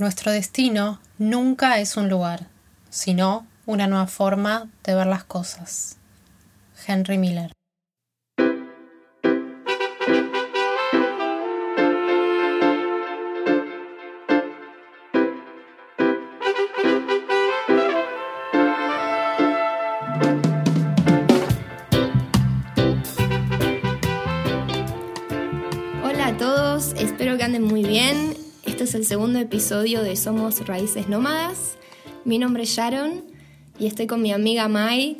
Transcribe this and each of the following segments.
Nuestro destino nunca es un lugar, sino una nueva forma de ver las cosas. Henry Miller. Segundo episodio de Somos Raíces Nómadas. Mi nombre es Sharon y estoy con mi amiga Mai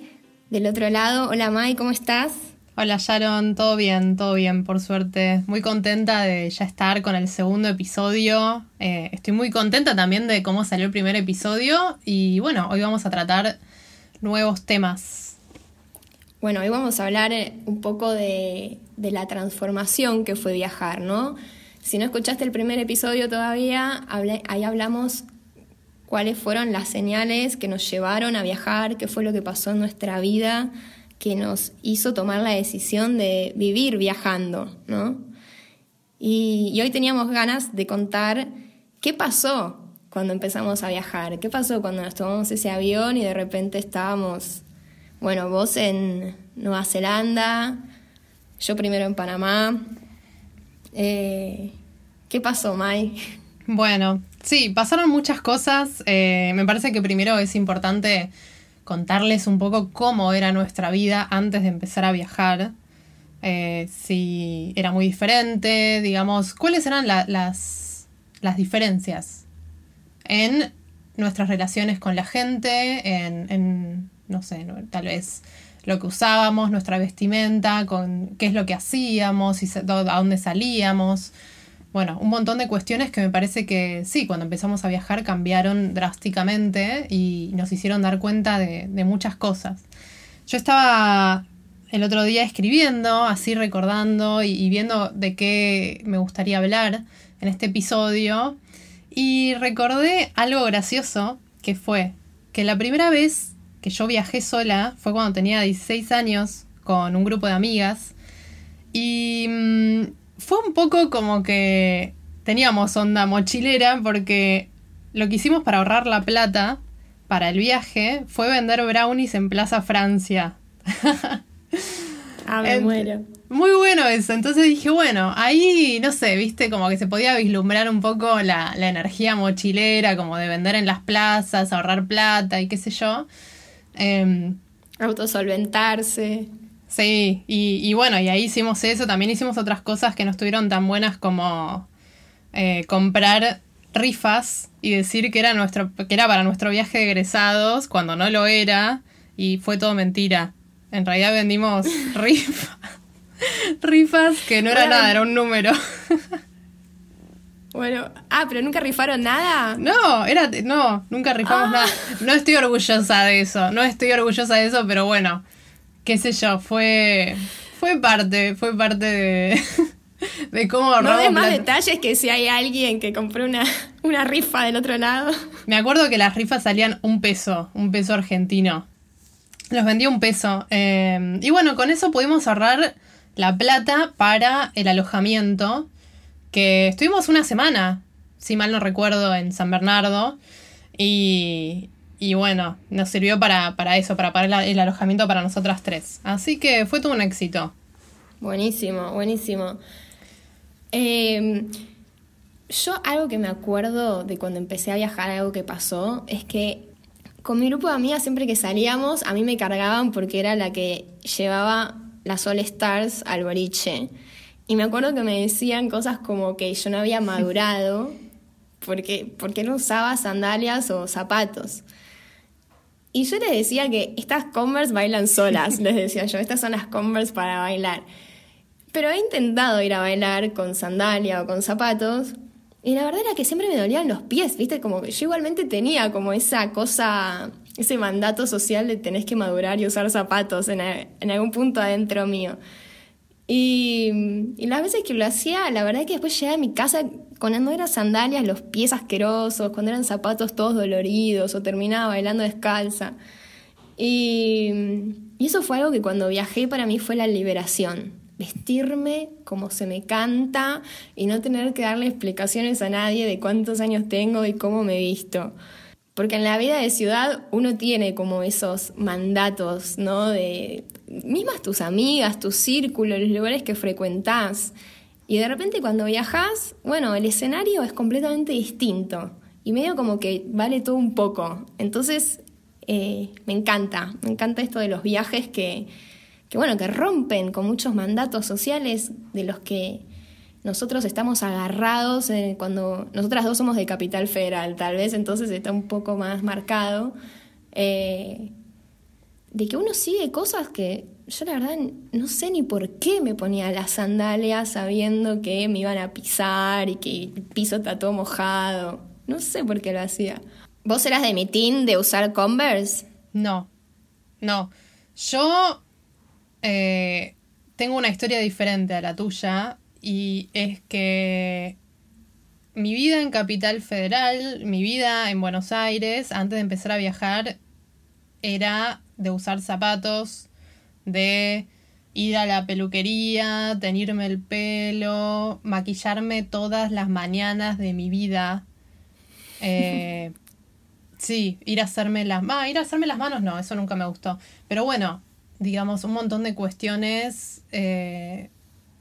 del otro lado. Hola Mai, ¿cómo estás? Hola Sharon, todo bien, todo bien, por suerte. Muy contenta de ya estar con el segundo episodio. Eh, estoy muy contenta también de cómo salió el primer episodio y bueno, hoy vamos a tratar nuevos temas. Bueno, hoy vamos a hablar un poco de, de la transformación que fue viajar, ¿no? Si no escuchaste el primer episodio todavía, ahí hablamos cuáles fueron las señales que nos llevaron a viajar, qué fue lo que pasó en nuestra vida que nos hizo tomar la decisión de vivir viajando, ¿no? Y, y hoy teníamos ganas de contar qué pasó cuando empezamos a viajar, qué pasó cuando nos tomamos ese avión y de repente estábamos, bueno, vos en Nueva Zelanda, yo primero en Panamá. Eh, ¿Qué pasó, Mai? Bueno, sí, pasaron muchas cosas. Eh, me parece que primero es importante contarles un poco cómo era nuestra vida antes de empezar a viajar. Eh, si era muy diferente, digamos, cuáles eran la- las, las diferencias en nuestras relaciones con la gente, en, en, no sé, tal vez lo que usábamos, nuestra vestimenta, con qué es lo que hacíamos, y a dónde salíamos. Bueno, un montón de cuestiones que me parece que sí, cuando empezamos a viajar cambiaron drásticamente y nos hicieron dar cuenta de, muchas cosas. Yo estaba el otro día escribiendo, así recordando y, y viendo de qué me gustaría hablar en este episodio y recordé algo gracioso que fue que la primera vez que yo viajé sola fue cuando tenía 16 años con un grupo de amigas y mm, fue un poco como que teníamos onda mochilera porque lo que hicimos para ahorrar la plata para el viaje fue vender brownies en Plaza Francia. Ah, me muero. Muy bueno eso. Entonces dije, bueno, ahí, no sé, viste, como que se podía vislumbrar un poco la, la energía mochilera, como de vender en las plazas, ahorrar plata y qué sé yo. Em, Autosolventarse. Sí, y, y bueno, y ahí hicimos eso. También hicimos otras cosas que no estuvieron tan buenas como eh, comprar rifas y decir que era, nuestro, que era para nuestro viaje de egresados, cuando no lo era, y fue todo mentira. En realidad vendimos rifas. Rifas que no era Bueno. nada, era un número. Bueno, ah, pero nunca rifaron nada. No, era no, nunca rifamos Ah. nada. No estoy orgullosa de eso, no estoy orgullosa de eso, pero bueno, qué sé yo, fue fue parte, fue parte de de cómo No ahorramos des más plata. detalles que si hay alguien que compró una, una rifa del otro lado. Me acuerdo que las rifas salían un peso, un peso argentino. Los vendía un peso. eh, y bueno, con eso pudimos ahorrar la plata para el alojamiento. Que estuvimos una semana, si mal no recuerdo, en San Bernardo. Y, y bueno, nos sirvió para, para eso, para pagar el alojamiento para nosotras tres. Así que fue todo un éxito. Buenísimo, buenísimo. Eh, yo algo que me acuerdo de cuando empecé a viajar, algo que pasó, es que con mi grupo de amigas siempre que salíamos, a mí me cargaban porque era la que llevaba las All Stars al boliche. Y me acuerdo que me decían cosas como que yo no había madurado porque, porque no usaba sandalias o zapatos. Y yo les decía que estas Converse bailan solas, les decía yo, estas son las Converse para bailar. Pero he intentado ir a bailar con sandalia o con zapatos y la verdad era que siempre me dolían los pies, ¿viste? Como que yo igualmente tenía como esa cosa, ese mandato social de tenés que madurar y usar zapatos en, a- en algún punto adentro mío. Y, y las veces que lo hacía, la verdad es que después llegué a mi casa cuando eran sandalias, los pies asquerosos, cuando eran zapatos todos doloridos o terminaba bailando descalza. Y, y eso fue algo que cuando viajé para mí fue la liberación. vestirme como se me canta y no tener que darle explicaciones a nadie de cuántos años tengo y cómo me visto. Porque en la vida de ciudad uno tiene como esos mandatos, ¿no? De mismas tus amigas, tu círculo, los lugares que frecuentás. Y de repente cuando viajas, bueno, el escenario es completamente distinto. Y medio como que vale todo un poco. Entonces, eh, me encanta, me encanta esto de los viajes que, que, bueno, que rompen con muchos mandatos sociales de los que nosotros estamos agarrados eh, cuando nosotras dos somos de Capital Federal, tal vez entonces está un poco más marcado, eh, de que uno sigue cosas que yo la verdad no sé ni por qué me ponía las sandalias sabiendo que me iban a pisar y que el piso está todo mojado. No sé por qué lo hacía. ¿Vos eras de mi team de usar Converse? No, no. Yo eh, tengo una historia diferente a la tuya y es que mi vida en Capital Federal, mi vida en Buenos Aires, antes de empezar a viajar, era de usar zapatos, de ir a la peluquería, tenerme el pelo, maquillarme todas las mañanas de mi vida. Eh, sí, ir a hacerme las manos. ir a hacerme las manos no, eso nunca me gustó. Pero bueno, digamos, un montón de cuestiones eh,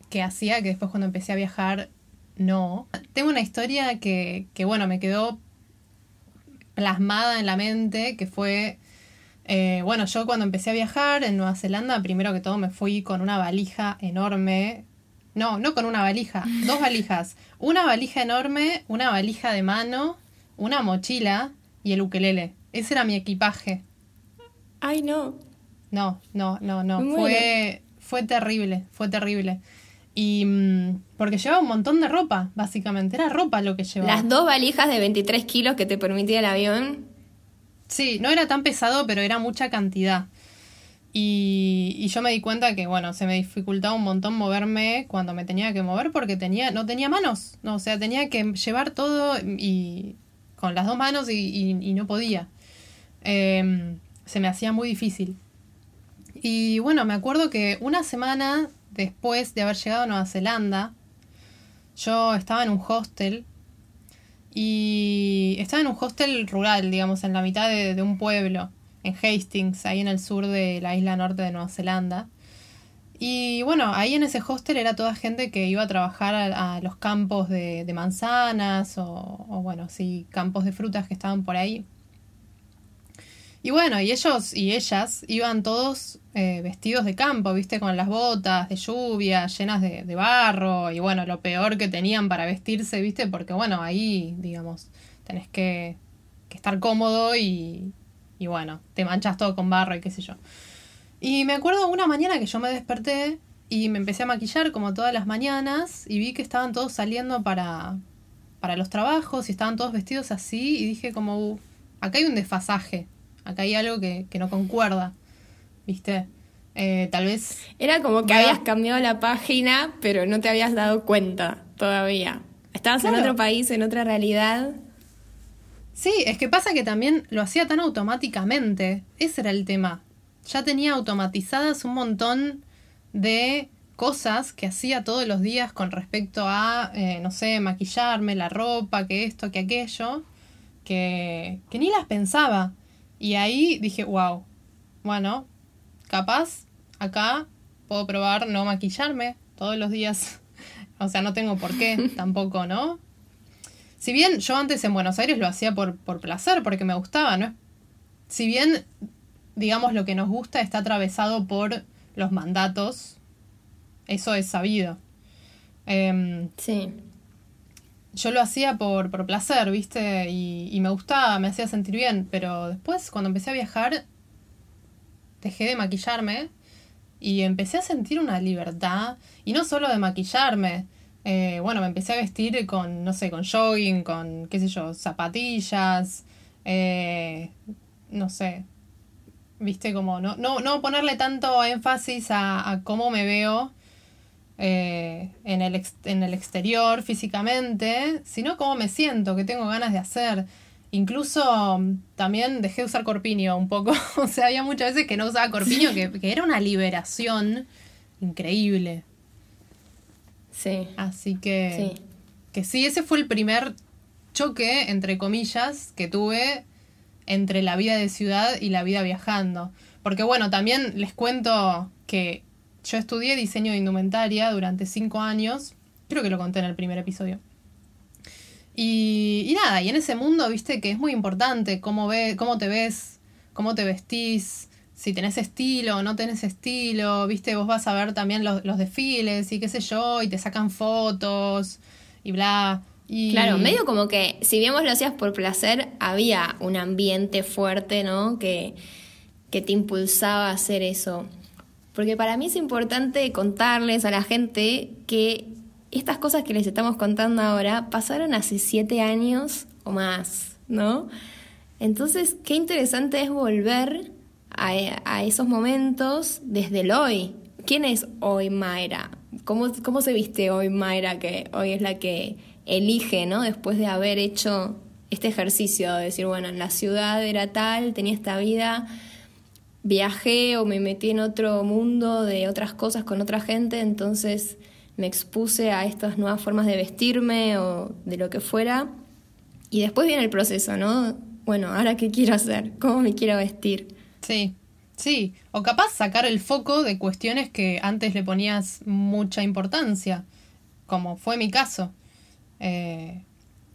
que hacía que después cuando empecé a viajar, no. Tengo una historia que, que bueno, me quedó plasmada en la mente, que fue, eh, bueno, yo cuando empecé a viajar en Nueva Zelanda, primero que todo me fui con una valija enorme. No, no con una valija, dos valijas. Una valija enorme, una valija de mano, una mochila y el ukelele. Ese era mi equipaje. Ay, no. No, no, no, no. Fue, fue terrible, fue terrible. Y mm, porque llevaba un montón de ropa, básicamente. Era ropa lo que llevaba. Las dos valijas de 23 kilos que te permitía el avión. Sí, no era tan pesado, pero era mucha cantidad. Y, yo me di cuenta que, bueno, se me dificultaba un montón moverme cuando me tenía que mover porque tenía, no tenía manos. No, o sea, tenía que llevar todo y con las dos manos y, y, no podía. Em, se me hacía muy difícil. Y bueno, me acuerdo que una semana después de haber llegado a Nueva Zelanda, yo estaba en un hostel y estaba en un hostel rural, digamos, en la mitad de, un pueblo, en Hastings, ahí en el sur de la isla norte de Nueva Zelanda. Y bueno, ahí en ese hostel era toda gente que iba a trabajar a, los campos de, manzanas o, o, bueno, sí, campos de frutas que estaban por ahí. Y bueno, y ellos y ellas iban todos eh, vestidos de campo, viste, con las botas de lluvia llenas de, barro y bueno, lo peor que tenían para vestirse, viste, porque bueno, ahí, digamos, tenés que, estar cómodo y, y bueno, te manchas todo con barro y qué sé yo. Y me acuerdo una mañana que yo me desperté y me empecé a maquillar como todas las mañanas y vi que estaban todos saliendo para, para los trabajos y estaban todos vestidos así y dije como, uh, acá hay un desfasaje acá hay algo que, no concuerda, ¿viste? Eh, tal vez... Era como que habías cambiado la página, pero no te habías dado cuenta todavía. Estabas en otro país, en otra realidad. Sí, es que pasa que también lo hacía tan automáticamente. Ese era el tema. Ya tenía automatizadas un montón de cosas que hacía todos los días con respecto a, eh, no sé, maquillarme, la ropa, que esto, que aquello, que, que ni las pensaba. Y ahí dije, wow, bueno, capaz acá puedo probar no maquillarme todos los días. o sea, no tengo por qué tampoco, ¿no? Si bien yo antes en Buenos Aires lo hacía por, por placer, porque me gustaba, ¿no? Si bien, digamos, lo que nos gusta está atravesado por los mandatos, eso es sabido. Em, sí yo lo hacía por, por placer, ¿viste? Y, me gustaba, me hacía sentir bien, pero después cuando empecé a viajar, dejé de maquillarme y empecé a sentir una libertad, y no solo de maquillarme, eh, bueno, me empecé a vestir con, no sé, con jogging, con, qué sé yo, zapatillas, eh, no sé, viste, como no, no, no ponerle tanto énfasis a, a cómo me veo, eh, en, el en el exterior físicamente, sino cómo me siento, qué tengo ganas de hacer. Incluso mm, también dejé de usar corpiño un poco. o sea, había muchas veces que no usaba corpiño, que, era una liberación increíble. Sí. Así que Sí. que sí, ese fue el primer choque, entre comillas, que tuve entre la vida de ciudad y la vida viajando. Porque bueno, también les cuento que yo estudié diseño de indumentaria durante cinco años, creo que lo conté en el primer episodio. Y, nada, y en ese mundo, viste, que es muy importante cómo, ve, cómo te ves, cómo te vestís, si tenés estilo no tenés estilo, viste, vos vas a ver también los, desfiles y qué sé yo, y te sacan fotos y bla. Claro, medio como que, si bien vos lo hacías por placer, había un ambiente fuerte, ¿no? Que, que te impulsaba a hacer eso. Porque para mí es importante contarles a la gente que estas cosas que les estamos contando ahora pasaron hace siete años o más, ¿no? Entonces, qué interesante es volver a, a esos momentos desde el hoy. ¿Quién es hoy Mayra? ¿Cómo, ¿Cómo se viste hoy Mayra, que hoy es la que elige, ¿no? Después de haber hecho este ejercicio de decir, bueno, en la ciudad era tal, tenía esta vida, viajé o me metí en otro mundo de otras cosas con otra gente, entonces me expuse a estas nuevas formas de vestirme o de lo que fuera. Y después viene el proceso, ¿no? Bueno, ahora qué quiero hacer, cómo me quiero vestir. Sí, sí. O capaz sacar el foco de cuestiones que antes le ponías mucha importancia, como fue mi caso. Eh,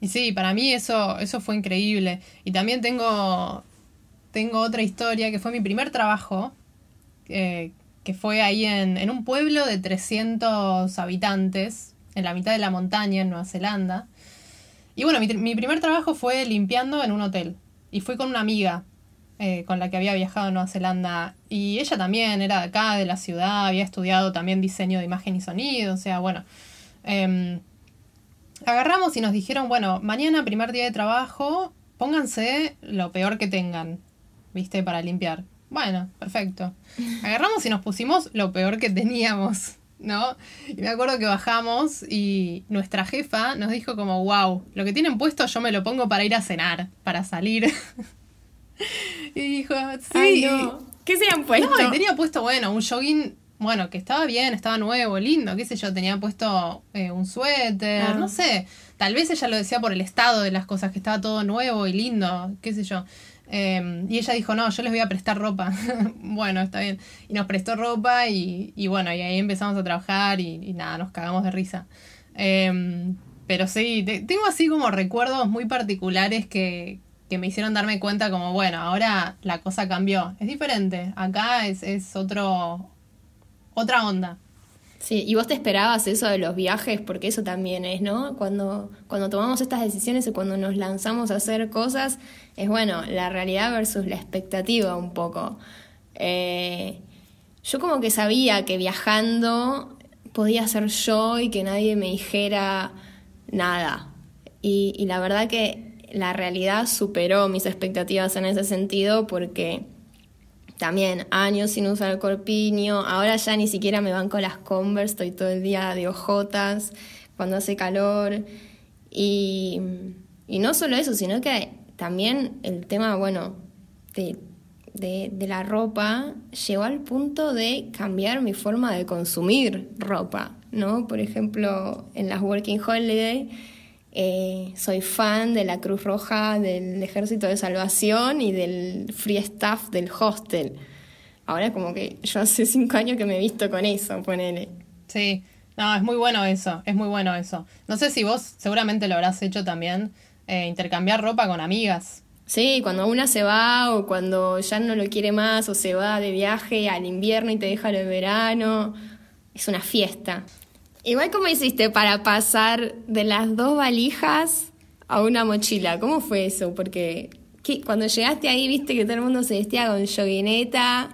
y sí, para mí eso, eso fue increíble. Y también tengo, tengo otra historia que fue mi primer trabajo, eh, que fue ahí en, un pueblo de 300 habitantes, en la mitad de la montaña, en Nueva Zelanda. Y bueno, mi, mi primer trabajo fue limpiando en un hotel. Y fui con una amiga eh, con la que había viajado a Nueva Zelanda. Y ella también era de acá, de la ciudad, había estudiado también diseño de imagen y sonido. O sea, bueno. em, agarramos y nos dijeron, bueno, mañana, primer día de trabajo, pónganse lo peor que tengan, ¿viste? Para limpiar. Bueno, perfecto. Agarramos y nos pusimos lo peor que teníamos, ¿no? Y me acuerdo que bajamos y nuestra jefa nos dijo como, wow, lo que tienen puesto yo me lo pongo para ir a cenar, para salir. y dijo, sí. Ay, no. ¿Qué se han puesto? No, y tenía puesto, bueno, un jogging, bueno, que estaba bien, estaba nuevo, lindo, qué sé yo, tenía puesto eh, un suéter, Ah. no sé. Tal vez ella lo decía por el estado de las cosas, que estaba todo nuevo y lindo, qué sé yo. Eh, y ella dijo, no, yo les voy a prestar ropa. bueno, está bien. Y nos prestó ropa y, y bueno, y ahí empezamos a trabajar y, nada, nos cagamos de risa. Eh, pero sí, te- tengo así como recuerdos muy particulares que, que me hicieron darme cuenta como, bueno, ahora la cosa cambió. Es diferente. Acá es, es otro, otra onda. Sí, y vos te esperabas eso de los viajes, porque eso también es, ¿no? Cuando, cuando tomamos estas decisiones o cuando nos lanzamos a hacer cosas, es bueno, la realidad versus la expectativa un poco. Eh, yo como que sabía que viajando podía ser yo y que nadie me dijera nada. Y, y la verdad que la realidad superó mis expectativas en ese sentido porque también años sin usar el corpiño, ahora ya ni siquiera me van con las Converse, estoy todo el día de ojotas cuando hace calor. Y, y no solo eso, sino que también el tema, bueno, de, de, de la ropa llegó al punto de cambiar mi forma de consumir ropa, ¿no? Por ejemplo, en las Working Holiday eh, soy fan de la Cruz Roja, del Ejército de Salvación y del Free Staff del hostel. Ahora como que yo hace cinco años que me he visto con eso, ponele. Sí, no, es muy bueno eso, es muy bueno eso. No sé si vos seguramente lo habrás hecho también, eh, intercambiar ropa con amigas. Sí, cuando una se va o cuando ya no lo quiere más o se va de viaje al invierno y te deja el verano, es una fiesta. Igual cómo hiciste para pasar de las dos valijas a una mochila, ¿cómo fue eso? Porque ¿qué- cuando llegaste ahí viste que todo el mundo se vestía con yoguineta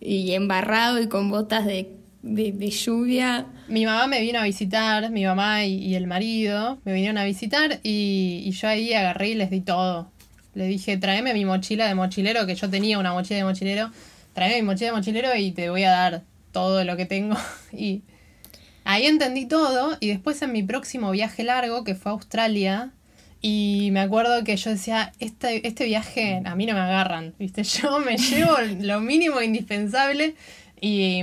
y embarrado y con botas de, de, lluvia. Mi mamá me vino a visitar, mi mamá y, y el marido me vinieron a visitar y, y yo ahí agarré y les di todo. Le dije, tráeme mi mochila de mochilero, que yo tenía una mochila de mochilero, tráeme mi mochila de mochilero y te voy a dar todo lo que tengo. Y ahí entendí todo y después en mi próximo viaje largo, que fue a Australia, y me acuerdo que yo decía, este, este viaje a mí no me agarran, ¿viste? Yo me llevo lo mínimo indispensable y,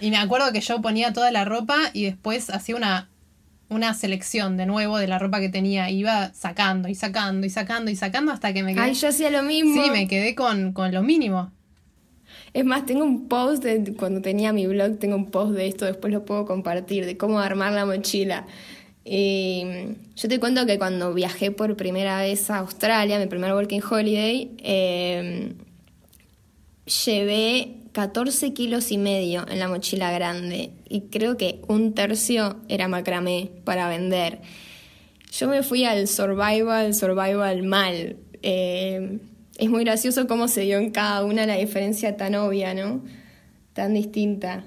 y me acuerdo que yo ponía toda la ropa y después hacía una una selección de nuevo de la ropa que tenía. Iba sacando y sacando y sacando y sacando hasta que me quedé. Ay, yo hacía lo mismo. Sí, me quedé con, con lo mínimo. Es más, tengo un post de cuando tenía mi blog, tengo un post de esto, después lo puedo compartir, de cómo armar la mochila. Eh, yo te cuento que cuando viajé por primera vez a Australia, mi primer working holiday, eh, llevé 14 kilos y medio en la mochila grande y creo que un tercio era macramé para vender. Yo me fui al survival, survival mal. Eh, es muy gracioso cómo se dio en cada una la diferencia tan obvia, ¿no? Tan distinta.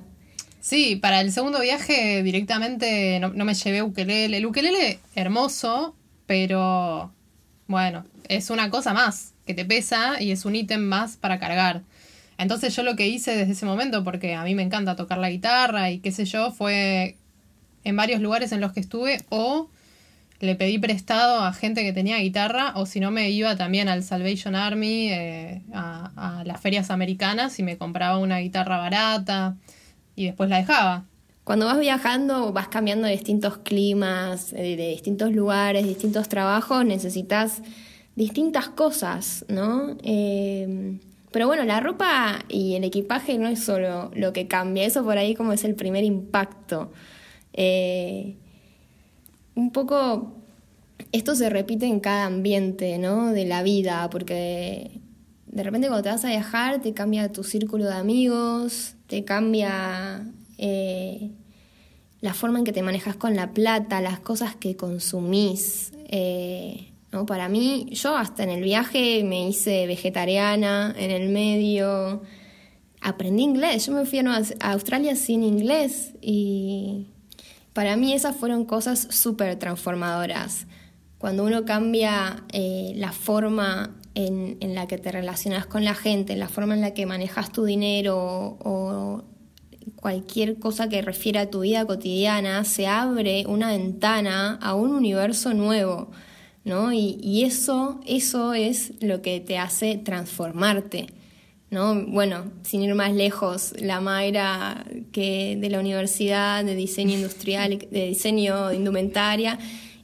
Sí, para el segundo viaje directamente no, me llevé ukelele. El ukelele hermoso, pero bueno, es una cosa más que te pesa y es un ítem más para cargar. Entonces yo lo que hice desde ese momento, porque a mí me encanta tocar la guitarra y qué sé yo, fue en varios lugares en los que estuve o le pedí prestado a gente que tenía guitarra o si no me iba también al Salvation Army, eh, a, las ferias americanas y me compraba una guitarra barata y después la dejaba. Cuando vas viajando, vas cambiando de distintos climas, eh, de distintos lugares, distintos trabajos, necesitas distintas cosas, ¿no? Eh, pero bueno, la ropa y el equipaje no es solo lo que cambia, eso por ahí como es el primer impacto un poco esto se repite en cada ambiente, ¿no? De la vida, porque de repente cuando te vas a viajar te cambia tu círculo de amigos, te cambia eh, la forma en que te manejas con la plata, las cosas que consumís. Eh, ¿no? Para mí, yo hasta en el viaje me hice vegetariana, en el medio, aprendí inglés. Yo me fui a Australia sin inglés y para mí esas fueron cosas súper transformadoras. Cuando uno cambia eh, la forma en, la que te relacionas con la gente, la forma en la que manejas tu dinero o, cualquier cosa que refiera a tu vida cotidiana, se abre una ventana a un universo nuevo, ¿no? Y, y eso, eso es lo que te hace transformarte. ¿No? Bueno, sin ir más lejos, la Mayra que de la Universidad de Diseño Industrial, de Diseño de Indumentaria,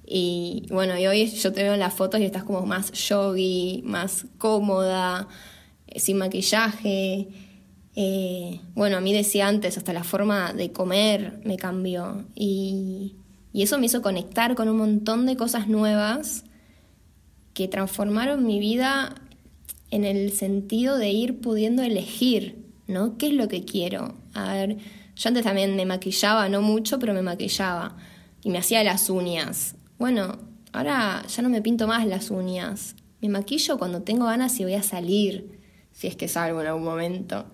y bueno, y hoy yo te veo en las fotos y estás como más yogi, más cómoda, eh, sin maquillaje. Eh, bueno, a mí decía antes, hasta la forma de comer me cambió. Y, y eso me hizo conectar con un montón de cosas nuevas que transformaron mi vida en el sentido de ir pudiendo elegir, ¿no? ¿Qué es lo que quiero? A ver, yo antes también me maquillaba, no mucho, pero me maquillaba y me hacía las uñas. Bueno, ahora ya no me pinto más las uñas. Me maquillo cuando tengo ganas y voy a salir, si es que salgo en algún momento.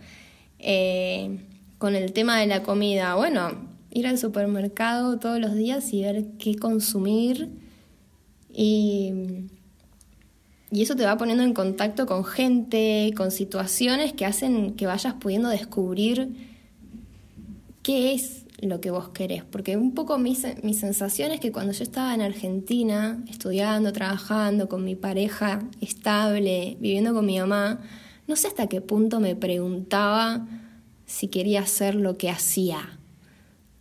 Eh, con el tema de la comida, bueno, ir al supermercado todos los días y ver qué consumir. Y y eso te va poniendo en contacto con gente, con situaciones que hacen que vayas pudiendo descubrir qué es lo que vos querés. Porque un poco mi, mi sensación es que cuando yo estaba en Argentina, estudiando, trabajando con mi pareja estable, viviendo con mi mamá, no sé hasta qué punto me preguntaba si quería hacer lo que hacía.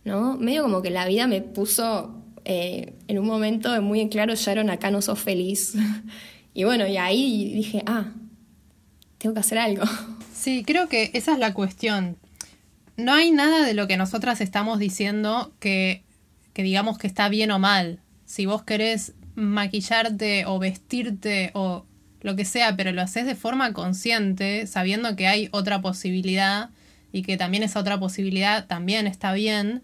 ¿No? Medio como que la vida me puso eh, en un momento muy en claro, Sharon, acá no sos feliz. Y bueno, y ahí dije, ah, tengo que hacer algo. Sí, creo que esa es la cuestión. No hay nada de lo que nosotras estamos diciendo que, que digamos que está bien o mal. Si vos querés maquillarte o vestirte o lo que sea, pero lo haces de forma consciente, sabiendo que hay otra posibilidad y que también esa otra posibilidad también está bien,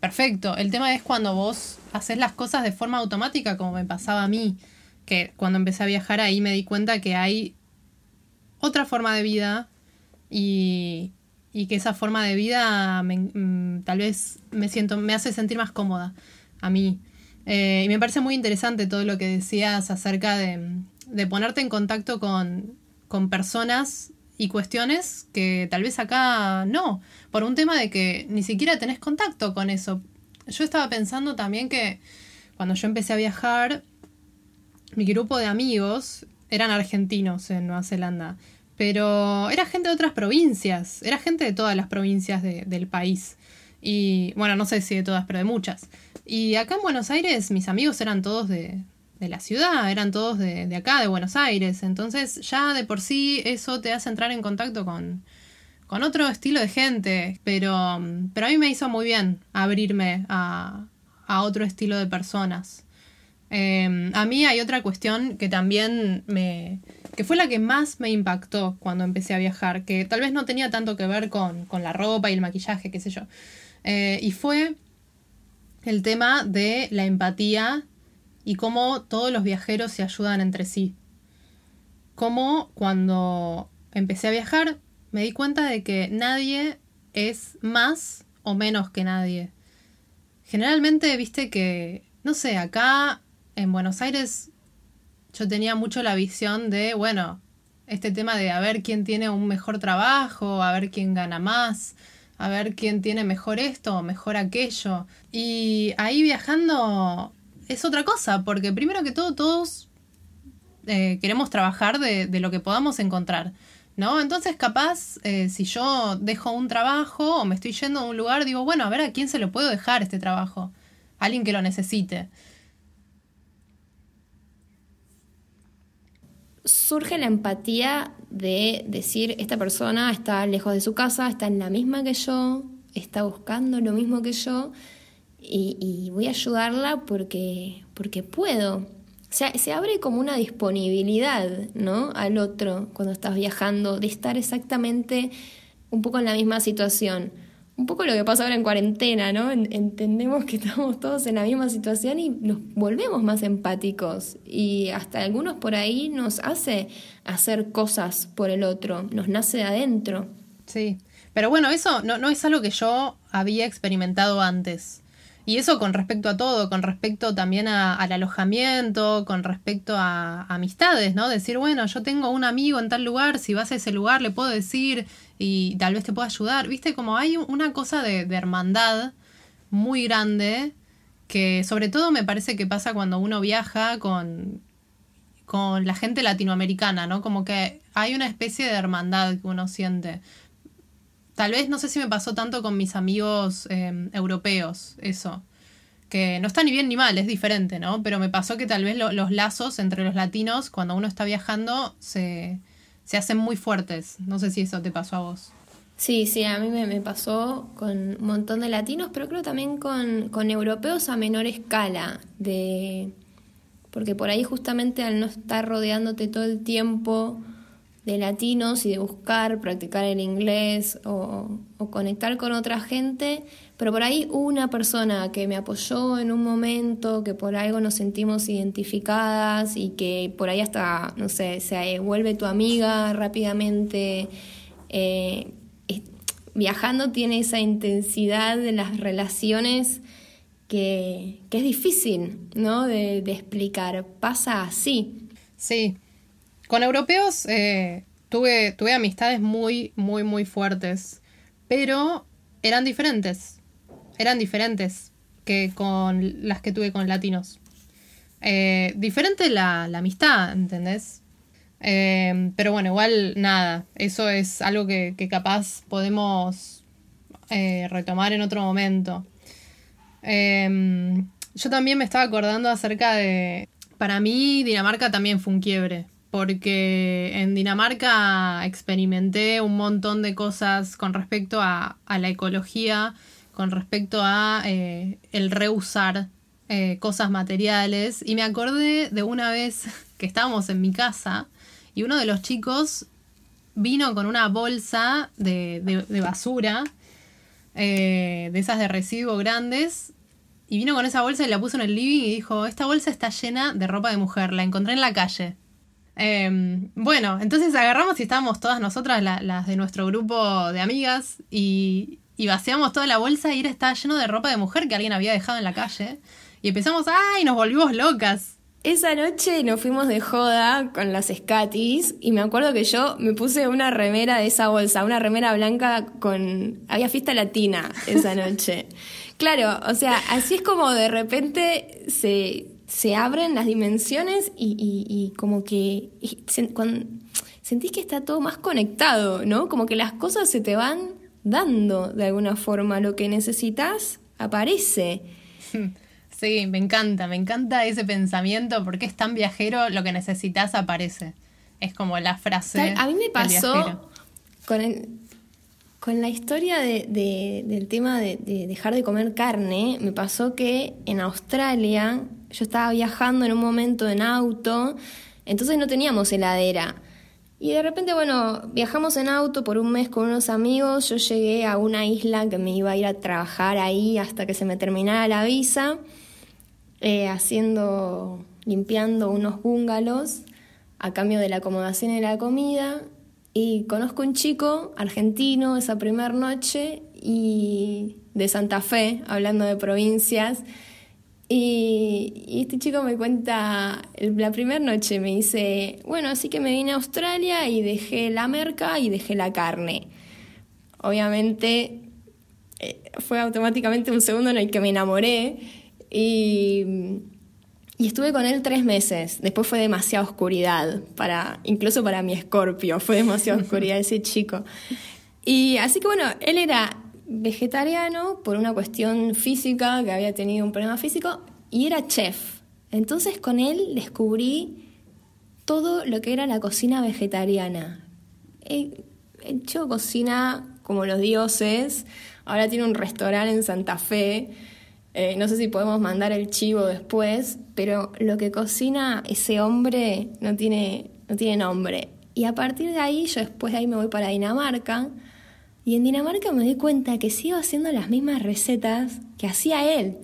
perfecto. El tema es cuando vos haces las cosas de forma automática, como me pasaba a mí cuando empecé a viajar ahí me di cuenta que hay otra forma de vida y, y que esa forma de vida mm, tal vez me siento me hace sentir más cómoda a mí eh, y me parece muy interesante todo lo que decías acerca de, de ponerte en contacto con, con personas y cuestiones que tal vez acá no, por un tema de que ni siquiera tenés contacto con eso. Yo estaba pensando también que cuando yo empecé a viajar, mi grupo de amigos eran argentinos en Nueva Zelanda, pero era gente de otras provincias, era gente de todas las provincias del país. Y bueno, no sé si de todas, pero de muchas. Y acá en Buenos Aires mis amigos eran todos de, de la ciudad, eran todos de, de, acá, de Buenos Aires. Entonces ya de por sí eso te hace entrar en contacto con, con otro estilo de gente. Pero, pero a mí me hizo muy bien abrirme a, a otro estilo de personas. Eh, a mí hay otra cuestión que también me... que fue la que más me impactó cuando empecé a viajar, que tal vez no tenía tanto que ver con, con la ropa y el maquillaje, qué sé yo. Eh, y fue el tema de la empatía y cómo todos los viajeros se ayudan entre sí. Cómo cuando empecé a viajar me di cuenta de que nadie es más o menos que nadie. Generalmente, viste que, no sé, acá en Buenos Aires yo tenía mucho la visión de, bueno, este tema de a ver quién tiene un mejor trabajo, a ver quién gana más, a ver quién tiene mejor esto o mejor aquello. Y ahí viajando es otra cosa, porque primero que todo todos eh, queremos trabajar de, de, lo que podamos encontrar. ¿No? Entonces, capaz, eh, si yo dejo un trabajo o me estoy yendo a un lugar, digo, bueno, a ver a quién se lo puedo dejar este trabajo. alguien que lo necesite. Surge la empatía de decir, esta persona está lejos de su casa, está en la misma que yo, está buscando lo mismo que yo y, y voy a ayudarla porque, porque puedo. O sea, se abre como una disponibilidad, ¿no? Al otro cuando estás viajando, de estar exactamente un poco en la misma situación un poco lo que pasa ahora en cuarentena, ¿no? Entendemos que estamos todos en la misma situación y nos volvemos más empáticos y hasta algunos por ahí nos hace hacer cosas por el otro, nos nace de adentro. Sí, pero bueno, eso no, no es algo que yo había experimentado antes. Y eso con respecto a todo, con respecto también al alojamiento, con respecto a, amistades, ¿no? Decir, bueno, yo tengo un amigo en tal lugar, si vas a ese lugar le puedo decir y tal vez te pueda ayudar. Viste, como hay una cosa de, hermandad muy grande que sobre todo me parece que pasa cuando uno viaja con, con la gente latinoamericana, ¿no? Como que hay una especie de hermandad que uno siente. Tal vez no sé si me pasó tanto con mis amigos eh, europeos, eso. Que no está ni bien ni mal, es diferente, ¿no? Pero me pasó que tal vez lo, los lazos entre los latinos, cuando uno está viajando, se, se hacen muy fuertes. No sé si eso te pasó a vos. Sí, sí, a mí me, me pasó con un montón de latinos, pero creo también con, con europeos a menor escala. De... Porque por ahí justamente al no estar rodeándote todo el tiempo de latinos y de buscar, practicar el inglés o, conectar con otra gente, pero por ahí una persona que me apoyó en un momento, que por algo nos sentimos identificadas y que por ahí hasta, no sé, se vuelve tu amiga rápidamente. Eh, viajando tiene esa intensidad de las relaciones que, que es difícil, ¿no? De, de explicar. Pasa así. Sí, con europeos eh, tuve, amistades muy, muy, muy fuertes, pero eran diferentes. Eran diferentes que con las que tuve con latinos. Eh, diferente la, amistad, ¿entendés? Eh, pero bueno, igual nada, eso es algo que, capaz podemos retomar en otro momento. Eh, yo también me estaba acordando acerca de... Para mí Dinamarca también fue un quiebre porque en Dinamarca experimenté un montón de cosas con respecto a, la ecología, con respecto a eh, el reusar eh, cosas materiales. Y me acordé de una vez que estábamos en mi casa y uno de los chicos vino con una bolsa de, de, de basura, eh, de esas de residuos grandes, y vino con esa bolsa y la puso en el living y dijo, esta bolsa está llena de ropa de mujer, la encontré en la calle. Eh, bueno, entonces agarramos y estábamos todas nosotras, la, las de nuestro grupo de amigas, y, y, vaciamos toda la bolsa y era estaba lleno de ropa de mujer que alguien había dejado en la calle. Y empezamos, ¡ay! Nos volvimos locas. Esa noche nos fuimos de joda con las escatis y me acuerdo que yo me puse una remera de esa bolsa, una remera blanca con... Había fiesta latina esa noche. claro, o sea, así es como de repente se, se abren las dimensiones y, y, y como que se, sentís que está todo más conectado, ¿no? Como que las cosas se te van dando de alguna forma. Lo que necesitas aparece. Sí, me encanta, me encanta ese pensamiento porque es tan viajero, lo que necesitas aparece. Es como la frase. A mí me pasó con, el, con la historia de, del tema de, de, dejar de comer carne, me pasó que en Australia yo estaba viajando en un momento en auto, entonces no teníamos heladera. Y de repente, bueno, viajamos en auto por un mes con unos amigos, yo llegué a una isla que me iba a ir a trabajar ahí hasta que se me terminara la visa. Eh, haciendo, limpiando unos búngalos a cambio de la acomodación y la comida. Y conozco un chico argentino esa primera noche y de Santa Fe, hablando de provincias. Y, y este chico me cuenta, la primera noche me dice, bueno, así que me vine a Australia y dejé la merca y dejé la carne. Obviamente eh, fue automáticamente un segundo en el que me enamoré y, estuve con él tres meses. Después fue demasiada oscuridad, para, incluso para mi escorpio, fue demasiada oscuridad ese chico. Y así que bueno, él era vegetariano por una cuestión física, que había tenido un problema físico, y era chef. Entonces con él descubrí todo lo que era la cocina vegetariana. El, el chico cocina como los dioses, ahora tiene un restaurante en Santa Fe eh, no sé si podemos mandar el chivo después, pero lo que cocina ese hombre no tiene, no tiene nombre. Y a partir de ahí, yo después de ahí me voy para Dinamarca. Y en Dinamarca me di cuenta que sigo haciendo las mismas recetas que hacía él.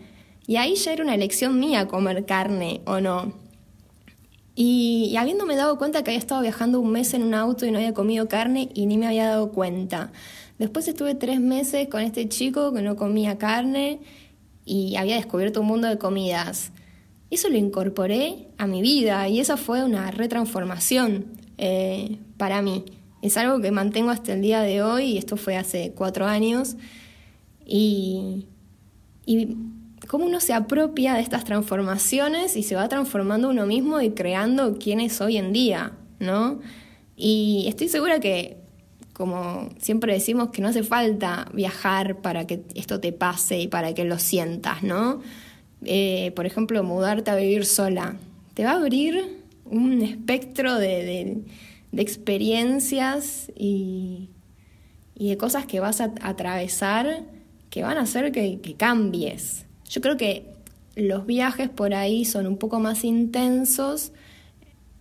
Y ahí ya era una elección mía comer carne o no. Y, y, habiéndome dado cuenta que había estado viajando un mes en un auto y no había comido carne y ni me había dado cuenta. Después estuve tres meses con este chico que no comía carne y había descubierto un mundo de comidas. Eso lo incorporé a mi vida y esa fue una retransformación eh, para mí. Es algo que mantengo hasta el día de hoy y esto fue hace cuatro años. Y, y cómo uno se apropia de estas transformaciones y se va transformando uno mismo y creando quién es hoy en día, ¿no? Y estoy segura que como siempre decimos que no hace falta viajar para que esto te pase y para que lo sientas, ¿no? Eh, por ejemplo, mudarte a vivir sola. Te va a abrir un espectro de, experiencias y, de cosas que vas a atravesar que van a hacer que, que cambies. Yo creo que los viajes por ahí son un poco más intensos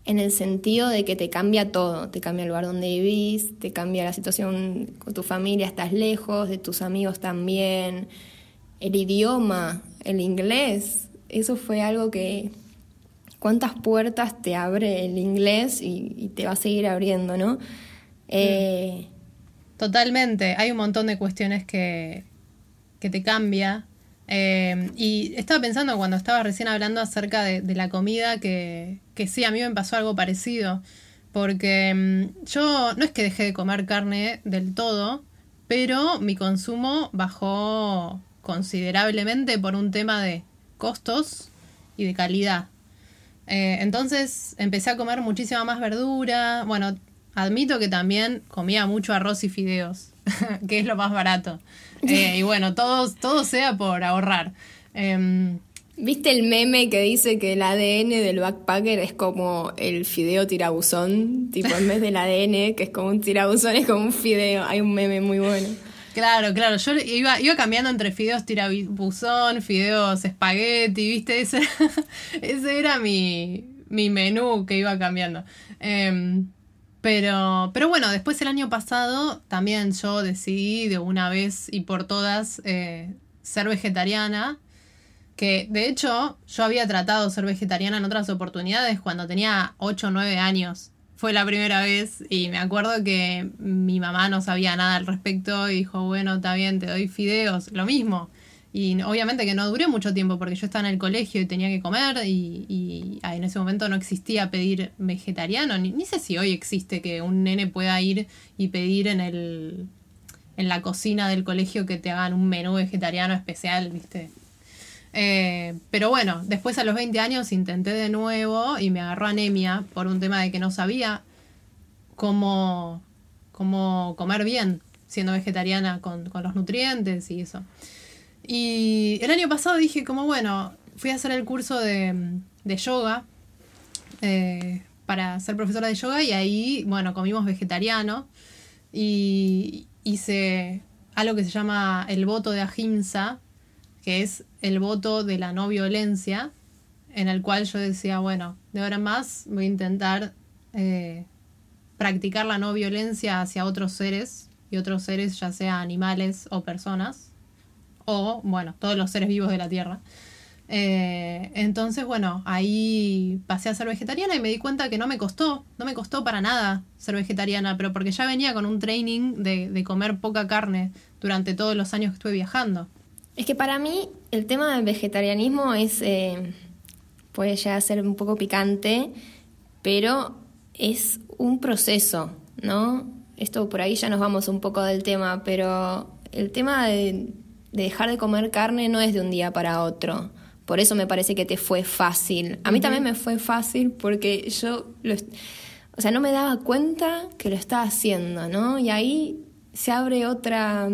en el sentido de que te cambia todo, te cambia el lugar donde vivís, te cambia la situación con tu familia, estás lejos, de tus amigos también, el idioma, el inglés, eso fue algo que cuántas puertas te abre el inglés y, te va a seguir abriendo, ¿no? Eh, Totalmente, hay un montón de cuestiones que, que te cambia eh, y estaba pensando cuando estaba recién hablando acerca de, la comida que, que, sí, a mí me pasó algo parecido. Porque mm, yo no es que dejé de comer carne del todo, pero mi consumo bajó considerablemente por un tema de costos y de calidad. Eh, entonces empecé a comer muchísima más verdura. Bueno, admito que también comía mucho arroz y fideos, que es lo más barato. Eh, y bueno, todo, todo sea por ahorrar. Em, ¿Viste el meme que dice que el ADN del backpacker es como el fideo tirabuzón? Tipo, en vez del ADN, que es como un tirabuzón, es como un fideo. Hay un meme muy bueno. Claro, claro. Yo iba, cambiando entre fideos tirabuzón, fideos espagueti, ¿viste? Ese, ese era mi, mi menú que iba cambiando. Eh, pero, pero bueno, después el año pasado también yo decidí de una vez y por todas eh, ser vegetariana. Que de hecho yo había tratado ser vegetariana en otras oportunidades cuando tenía 8 o 9 años. Fue la primera vez y me acuerdo que mi mamá no sabía nada al respecto y dijo, bueno, está bien, te doy fideos, lo mismo. Y obviamente que no duré mucho tiempo porque yo estaba en el colegio y tenía que comer y, en ese momento no existía pedir vegetariano. Ni, sé si hoy existe que un nene pueda ir y pedir en el en la cocina del colegio que te hagan un menú vegetariano especial, ¿viste? Eh, pero bueno, después a los 20 años intenté de nuevo y me agarró anemia por un tema de que no sabía cómo, cómo comer bien. siendo vegetariana con, los nutrientes y eso. Y el año pasado dije como, bueno, fui a hacer el curso de, yoga eh, para ser profesora de yoga y ahí, bueno, comimos vegetariano y hice algo que se llama el voto de Ahimsa, que es el voto de la no violencia, en el cual yo decía, bueno, de ahora en más voy a intentar eh, practicar la no violencia hacia otros seres, y otros seres ya sea animales o personas, o bueno, todos los seres vivos de la Tierra. Eh, entonces, bueno, ahí pasé a ser vegetariana y me di cuenta que no me costó, no me costó para nada ser vegetariana, pero porque ya venía con un training de, de comer poca carne durante todos los años que estuve viajando. Es que para mí el tema del vegetarianismo es eh, puede llegar a ser un poco picante, pero es un proceso, ¿no? Esto por ahí ya nos vamos un poco del tema, pero el tema de, dejar de comer carne no es de un día para otro. Por eso me parece que te fue fácil. A mí también me fue fácil porque yo, o sea, no me daba cuenta que lo estaba haciendo, ¿no? Y ahí se abre otra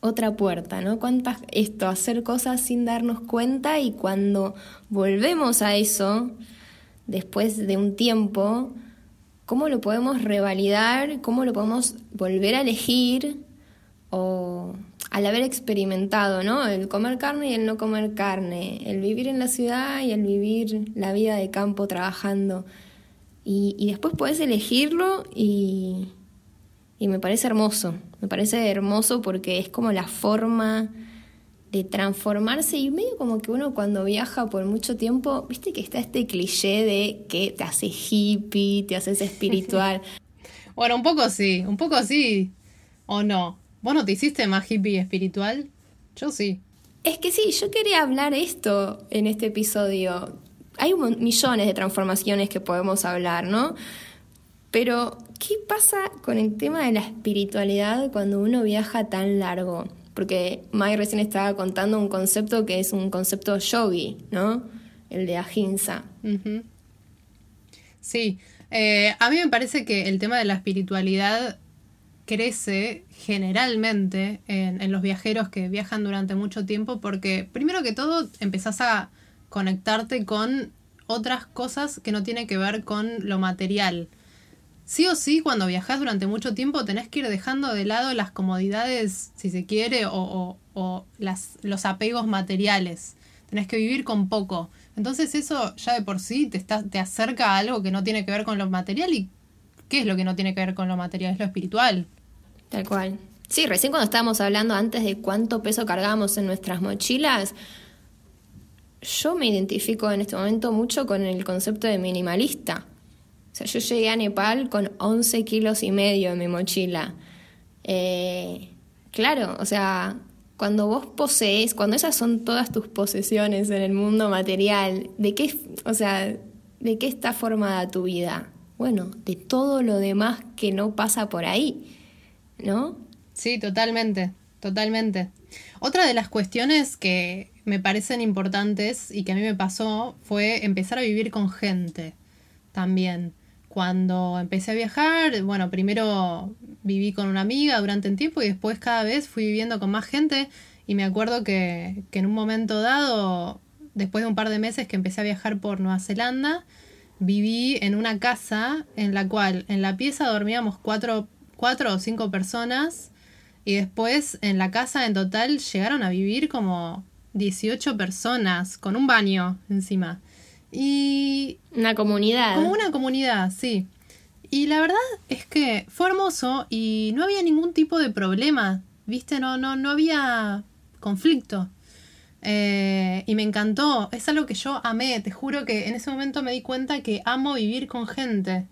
otra puerta, ¿no? Cuántas esto, hacer cosas sin darnos cuenta y cuando volvemos a eso, después de un tiempo, ¿cómo lo podemos revalidar? ¿Cómo lo podemos volver a elegir? O al haber experimentado, ¿no? El comer carne y el no comer carne, el vivir en la ciudad y el vivir la vida de campo trabajando. Y, y después puedes elegirlo y, y me parece hermoso, me parece hermoso porque es como la forma de transformarse y medio como que uno cuando viaja por mucho tiempo, viste que está este cliché de que te hace hippie, te haces espiritual. bueno, un poco sí, un poco sí, o no. ¿Vos no te hiciste más hippie espiritual? Yo sí. Es que sí, yo quería hablar esto en este episodio. Hay millones de transformaciones que podemos hablar, ¿no? Pero, ¿qué pasa con el tema de la espiritualidad cuando uno viaja tan largo? Porque Mai recién estaba contando un concepto que es un concepto yogi, ¿no? El de ahimsa. Sí, eh, a mí me parece que el tema de la espiritualidad crece generalmente en, en, los viajeros que viajan durante mucho tiempo porque primero que todo empezás a conectarte con otras cosas que no tienen que ver con lo material sí o sí, cuando viajas durante mucho tiempo, tenés que ir dejando de lado las comodidades, si se quiere, o, los apegos materiales. Tenés que vivir con poco. Entonces eso ya de por sí te, te acerca a algo que no tiene que ver con lo material. ¿Y qué es lo que no tiene que ver con lo material? Es lo espiritual. Tal cual. Sí, recién cuando estábamos hablando antes de cuánto peso cargamos en nuestras mochilas, yo me identifico en este momento mucho con el concepto de minimalista. O sea, yo llegué a Nepal con 11 kilos y medio en mi mochila. Eh, claro, o sea, cuando vos posees, cuando esas son todas tus posesiones en el mundo material, ¿de qué, o sea, de qué está formada tu vida? Bueno, de todo lo demás que no pasa por ahí, ¿no? Sí, totalmente, totalmente. Otra de las cuestiones que me parecen importantes y que a mí me pasó fue empezar a vivir con gente también cuando empecé a viajar, bueno, primero viví con una amiga durante un tiempo y después cada vez fui viviendo con más gente y me acuerdo que, en un momento dado, después de un par de meses que empecé a viajar por Nueva Zelanda, viví en una casa en la cual en la pieza dormíamos cuatro, cuatro o cinco personas y después en la casa en total llegaron a vivir como 18 personas con un baño encima. Y... Una comunidad. Como una comunidad, sí. Y la verdad es que fue hermoso y no había ningún tipo de problema, ¿viste? No, no, no había conflicto. Eh, y me encantó, es algo que yo amé, te juro que en ese momento me di cuenta que amo vivir con gente.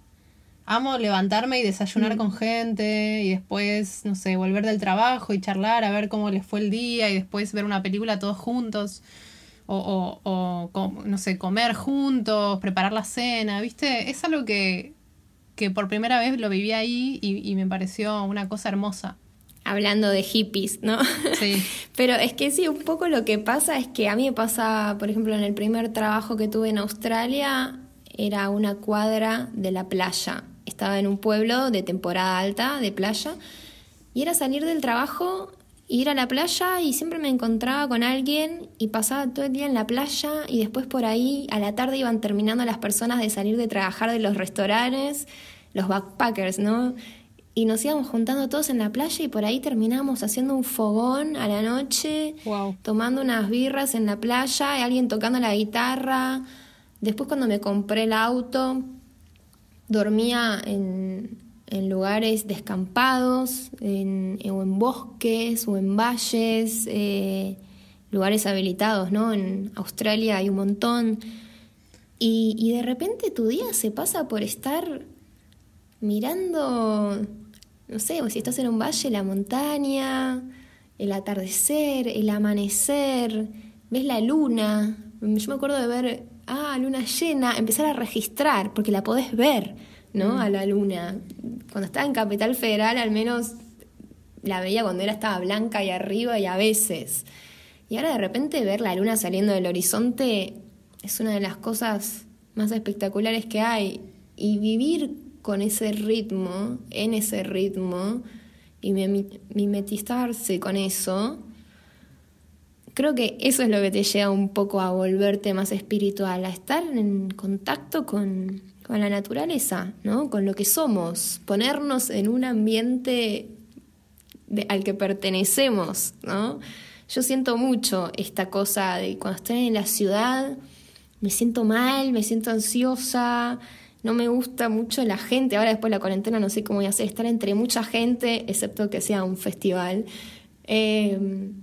Amo levantarme y desayunar mm. con gente y después, no sé, volver del trabajo y charlar a ver cómo les fue el día y después ver una película todos juntos o, o, no sé, comer juntos, preparar la cena, ¿viste? Es algo que, que por primera vez lo viví ahí y, me pareció una cosa hermosa. Hablando de hippies, ¿no? Sí. Pero es que sí, un poco lo que pasa es que a mí me pasa, por ejemplo, en el primer trabajo que tuve en Australia, era una cuadra de la playa. Estaba en un pueblo de temporada alta, de playa, Y era salir del trabajo, ir a la playa y siempre me encontraba con alguien y pasaba todo el día en la playa y después por ahí a la tarde iban terminando las personas de salir de trabajar de los restaurantes, los backpackers, ¿no? Y nos íbamos juntando todos en la playa y por ahí terminábamos haciendo un fogón a la noche, tomando unas birras en la playa, y alguien tocando la guitarra. Después cuando me compré el auto, dormía en, en lugares descampados, en, o en bosques o en valles, eh, lugares habilitados, ¿no? En Australia hay un montón. Y, y de repente tu día se pasa por estar mirando, no sé, o si estás en un valle, la montaña, el atardecer, el amanecer, ves la luna. Yo me acuerdo de ver, ah, luna llena, empezar a registrar, porque la podés ver ¿no? A la luna. Cuando estaba en Capital Federal, al menos la veía cuando era estaba blanca y arriba y a veces. Y ahora de repente ver la luna saliendo del horizonte es una de las cosas más espectaculares que hay. Y vivir con ese ritmo, en ese ritmo, y mimetizarse con eso, creo que eso es lo que te lleva un poco a volverte más espiritual, a estar en contacto con, con la naturaleza, ¿no? Con lo que somos, ponernos en un ambiente al que pertenecemos, ¿no? Yo siento mucho esta cosa de cuando estoy en la ciudad, me siento mal, me siento ansiosa, no me gusta mucho la gente. Ahora después de la cuarentena no sé cómo voy a hacer, estar entre mucha gente, excepto que sea un festival. El,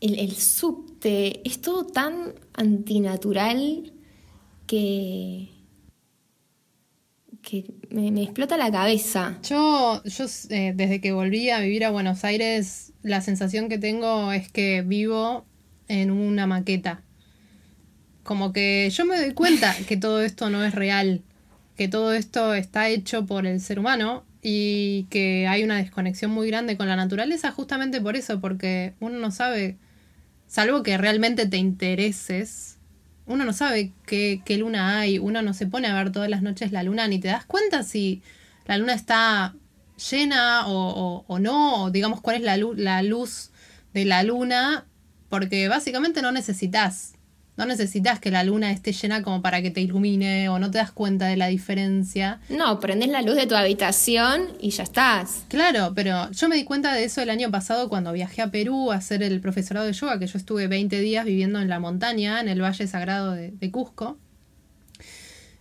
el subte es todo tan antinatural que, que me, explota la cabeza. Yo, yo eh, desde que volví a vivir a Buenos Aires, la sensación que tengo es que vivo en una maqueta. Como que yo me doy cuenta que todo esto no es real, que todo esto está hecho por el ser humano y que hay una desconexión muy grande con la naturaleza justamente por eso, porque uno no sabe, salvo que realmente te intereses uno no sabe qué, luna hay, uno no se pone a ver todas las noches la luna, ni te das cuenta si la luna está llena o, o, no, o digamos cuál es la, la luz de la luna, porque básicamente no necesitas no necesitas que la luna esté llena como para que te ilumine o no te das cuenta de la diferencia. No, prendes la luz de tu habitación y ya estás. Claro, pero yo me di cuenta de eso el año pasado cuando viajé a Perú a hacer el profesorado de yoga, que yo estuve 20 días viviendo en la montaña, en el Valle Sagrado de, de Cusco.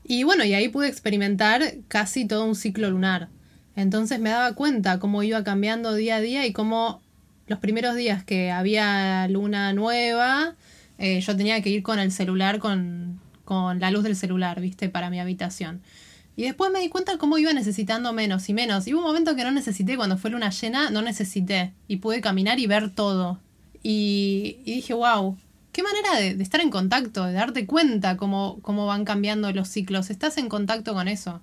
Y bueno, y ahí pude experimentar casi todo un ciclo lunar. Entonces me daba cuenta cómo iba cambiando día a día y cómo los primeros días que había luna nueva, eh, yo tenía que ir con el celular, con, con la luz del celular, ¿viste? Para mi habitación. Y después me di cuenta cómo iba necesitando menos y menos. Y hubo un momento que no necesité, cuando fue luna llena, no necesité. Y pude caminar y ver todo. Y, dije, wow, qué manera de, estar en contacto, de darte cuenta cómo, cómo van cambiando los ciclos. Estás en contacto con eso.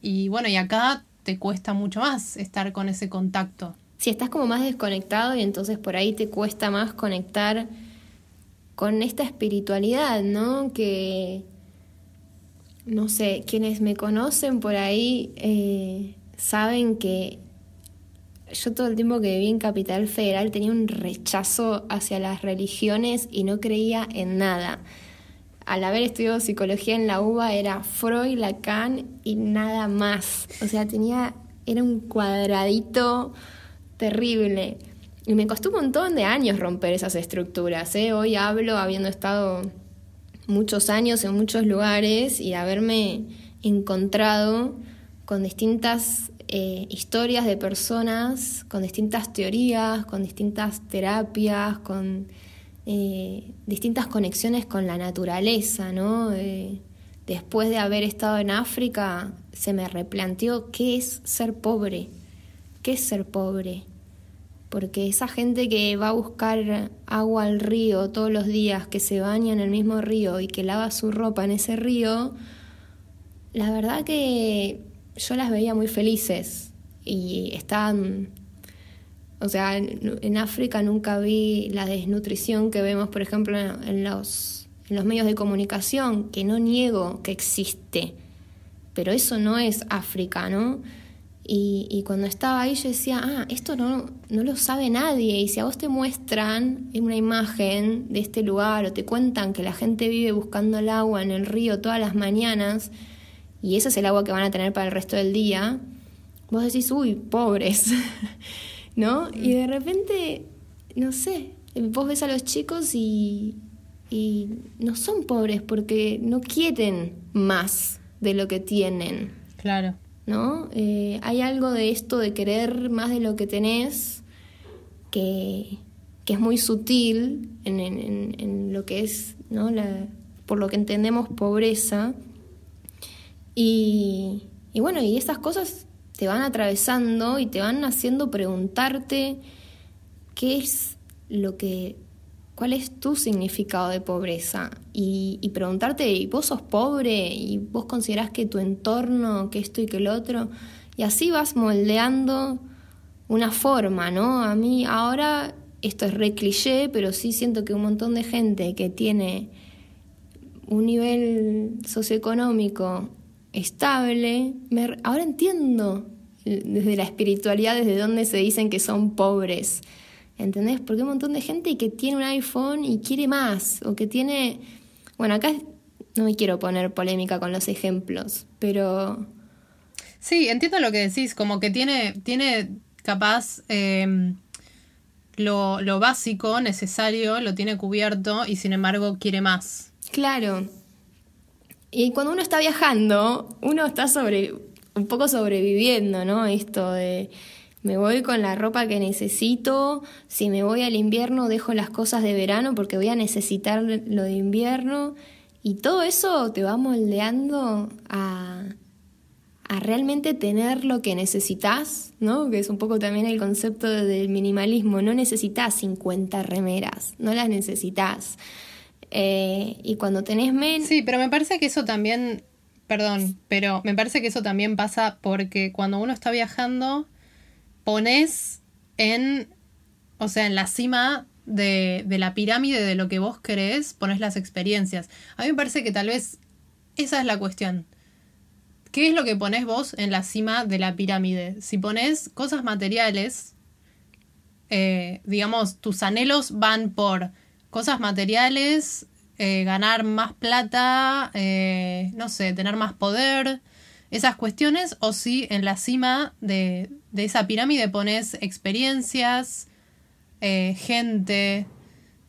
Y bueno, y acá te cuesta mucho más estar con ese contacto. Si estás como más desconectado y entonces por ahí te cuesta más conectar con esta espiritualidad, ¿no? Que, no sé, quienes me conocen por ahí eh, saben que yo todo el tiempo que viví en Capital Federal tenía un rechazo hacia las religiones y no creía en nada. Al haber estudiado psicología en la UBA era Freud, Lacan y nada más. O sea, tenía, era un cuadradito terrible. Y me costó un montón de años romper esas estructuras. ¿eh? Hoy hablo habiendo estado muchos años en muchos lugares y haberme encontrado con distintas eh, historias de personas, con distintas teorías, con distintas terapias, con eh, distintas conexiones con la naturaleza, ¿no? después de haber estado en África, se me replanteó qué es ser pobre, qué es ser pobre porque esa gente que va a buscar agua al río todos los días, que se baña en el mismo río y que lava su ropa en ese río, la verdad que yo las veía muy felices y estaban, o sea, en, África nunca vi la desnutrición que vemos, por ejemplo, en los, en los medios de comunicación, que no niego que existe, pero eso no es África, ¿no? Y, cuando estaba ahí yo decía, ah, esto no, no lo sabe nadie. Y si a vos te muestran una imagen de este lugar o te cuentan que la gente vive buscando el agua en el río todas las mañanas y ese es el agua que van a tener para el resto del día, vos decís, uy, pobres, ¿no? Y de repente, no sé, vos ves a los chicos y, y no son pobres porque no quieren más de lo que tienen. Claro. ¿No? Eh, hay algo de esto de querer más de lo que tenés que, es muy sutil en, lo que es, ¿no? La, por lo que entendemos pobreza. Y, y bueno, y esas cosas te van atravesando y te van haciendo preguntarte qué es lo que cuál es tu significado de pobreza y, y preguntarte, ¿vos sos pobre? ¿Y vos considerás que tu entorno, que esto y que el otro? Y así vas moldeando una forma, ¿no? A mí ahora esto es re cliché, pero sí siento que un montón de gente que tiene un nivel socioeconómico estable, ahora entiendo desde la espiritualidad, desde dónde se dicen que son pobres ¿Entendés? Porque hay un montón de gente que tiene un iPhone y quiere más, o que tiene... Bueno, acá no me quiero poner polémica con los ejemplos, pero... Sí, entiendo lo que decís, como que tiene, tiene capaz em, lo, lo básico, necesario, lo tiene cubierto y sin embargo quiere más. Claro. Y cuando uno está viajando, uno está sobre un poco sobreviviendo, ¿no? Esto de me voy con la ropa que necesito, si me voy al invierno dejo las cosas de verano porque voy a necesitar lo de invierno y todo eso te va moldeando a, a realmente tener lo que necesitas, ¿no? Que es un poco también el concepto del minimalismo, no necesitas 50 remeras, no las necesitas. Eh, y cuando tenés menos... Sí, pero me parece que eso también, perdón, pero me parece que eso también pasa porque cuando uno está viajando pones en, o sea, en la cima de, la pirámide de lo que vos querés, pones las experiencias. A mí me parece que tal vez esa es la cuestión. ¿Qué es lo que pones vos en la cima de la pirámide? Si pones cosas materiales, eh, digamos, tus anhelos van por cosas materiales, eh, ganar más plata, eh, no sé, tener más poder, esas cuestiones, o si en la cima de, esa pirámide pones experiencias, eh, gente,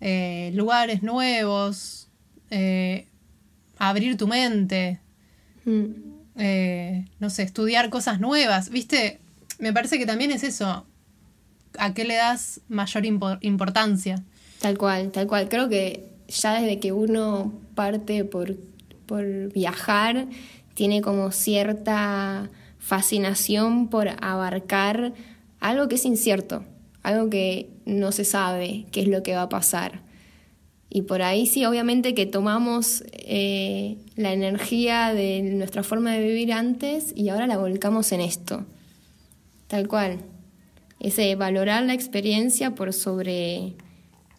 eh, lugares nuevos, eh, abrir tu mente, mm. no sé, estudiar cosas nuevas, ¿viste? Me parece que también es eso. ¿A qué le das mayor importancia? Tal cual, tal cual. Creo que ya desde que uno parte por, por viajar, tiene como cierta fascinación por abarcar algo que es incierto, algo que no se sabe qué es lo que va a pasar. Y por ahí sí, obviamente que tomamos eh, la energía de nuestra forma de vivir antes y ahora la volcamos en esto. Tal cual. Ese valorar la experiencia por sobre,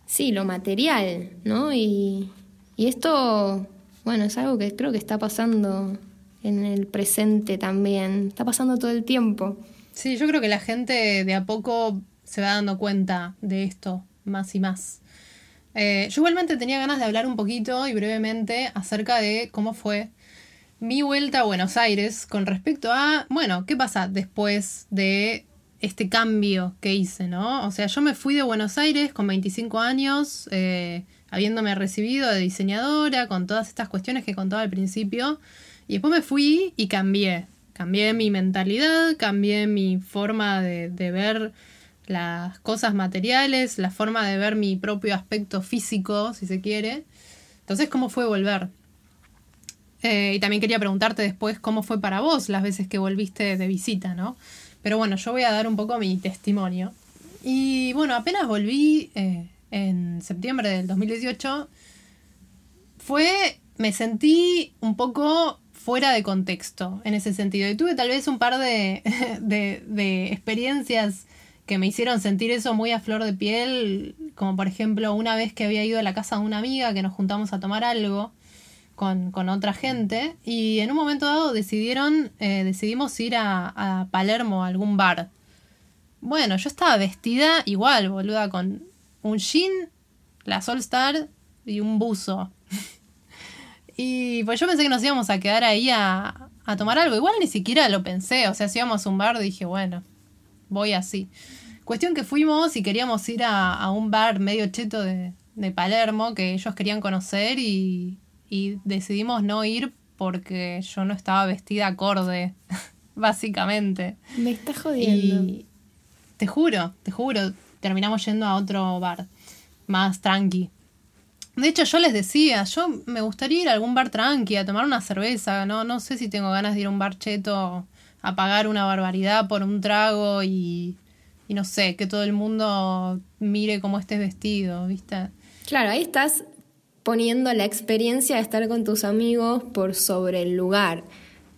sí, lo material, ¿no? Y, y esto, bueno, es algo que creo que está pasando en el presente también. Está pasando todo el tiempo. Sí, yo creo que la gente de a poco se va dando cuenta de esto más y más. Eh, yo igualmente tenía ganas de hablar un poquito y brevemente acerca de cómo fue mi vuelta a Buenos Aires con respecto a, bueno, ¿qué pasa después de este cambio que hice, no? O sea, yo me fui de Buenos Aires con 25 años, eh, habiéndome recibido de diseñadora, con todas estas cuestiones que contaba al principio. Y después me fui y cambié. Cambié mi mentalidad, cambié mi forma de, ver las cosas materiales, la forma de ver mi propio aspecto físico, si se quiere. Entonces, ¿cómo fue volver? Eh, y también quería preguntarte después cómo fue para vos las veces que volviste de visita, ¿no? Pero bueno, yo voy a dar un poco mi testimonio. Y bueno, apenas volví eh, en septiembre del 2018, fue, me sentí un poco fuera de contexto en ese sentido. Y tuve tal vez un par de, de, experiencias que me hicieron sentir eso muy a flor de piel, como por ejemplo una vez que había ido a la casa de una amiga que nos juntamos a tomar algo con, otra gente y en un momento dado decidieron, eh, decidimos ir a, a, Palermo, a algún bar. Bueno, yo estaba vestida igual, boluda, con un jean, la Solstar y un buzo. Y pues yo pensé que nos íbamos a quedar ahí a, a tomar algo. Igual ni siquiera lo pensé, o sea, si íbamos a un bar dije, bueno, voy así. Cuestión que fuimos y queríamos ir a, a un bar medio cheto de, de Palermo que ellos querían conocer y, y decidimos no ir porque yo no estaba vestida acorde, básicamente. Me está jodiendo. Y te juro, te juro, terminamos yendo a otro bar más tranqui. De hecho, yo les decía, yo me gustaría ir a algún bar tranqui, a tomar una cerveza, no, no sé si tengo ganas de ir a un bar cheto a pagar una barbaridad por un trago y, y no sé, que todo el mundo mire cómo estés vestido, ¿viste? Claro, ahí estás poniendo la experiencia de estar con tus amigos por sobre el lugar,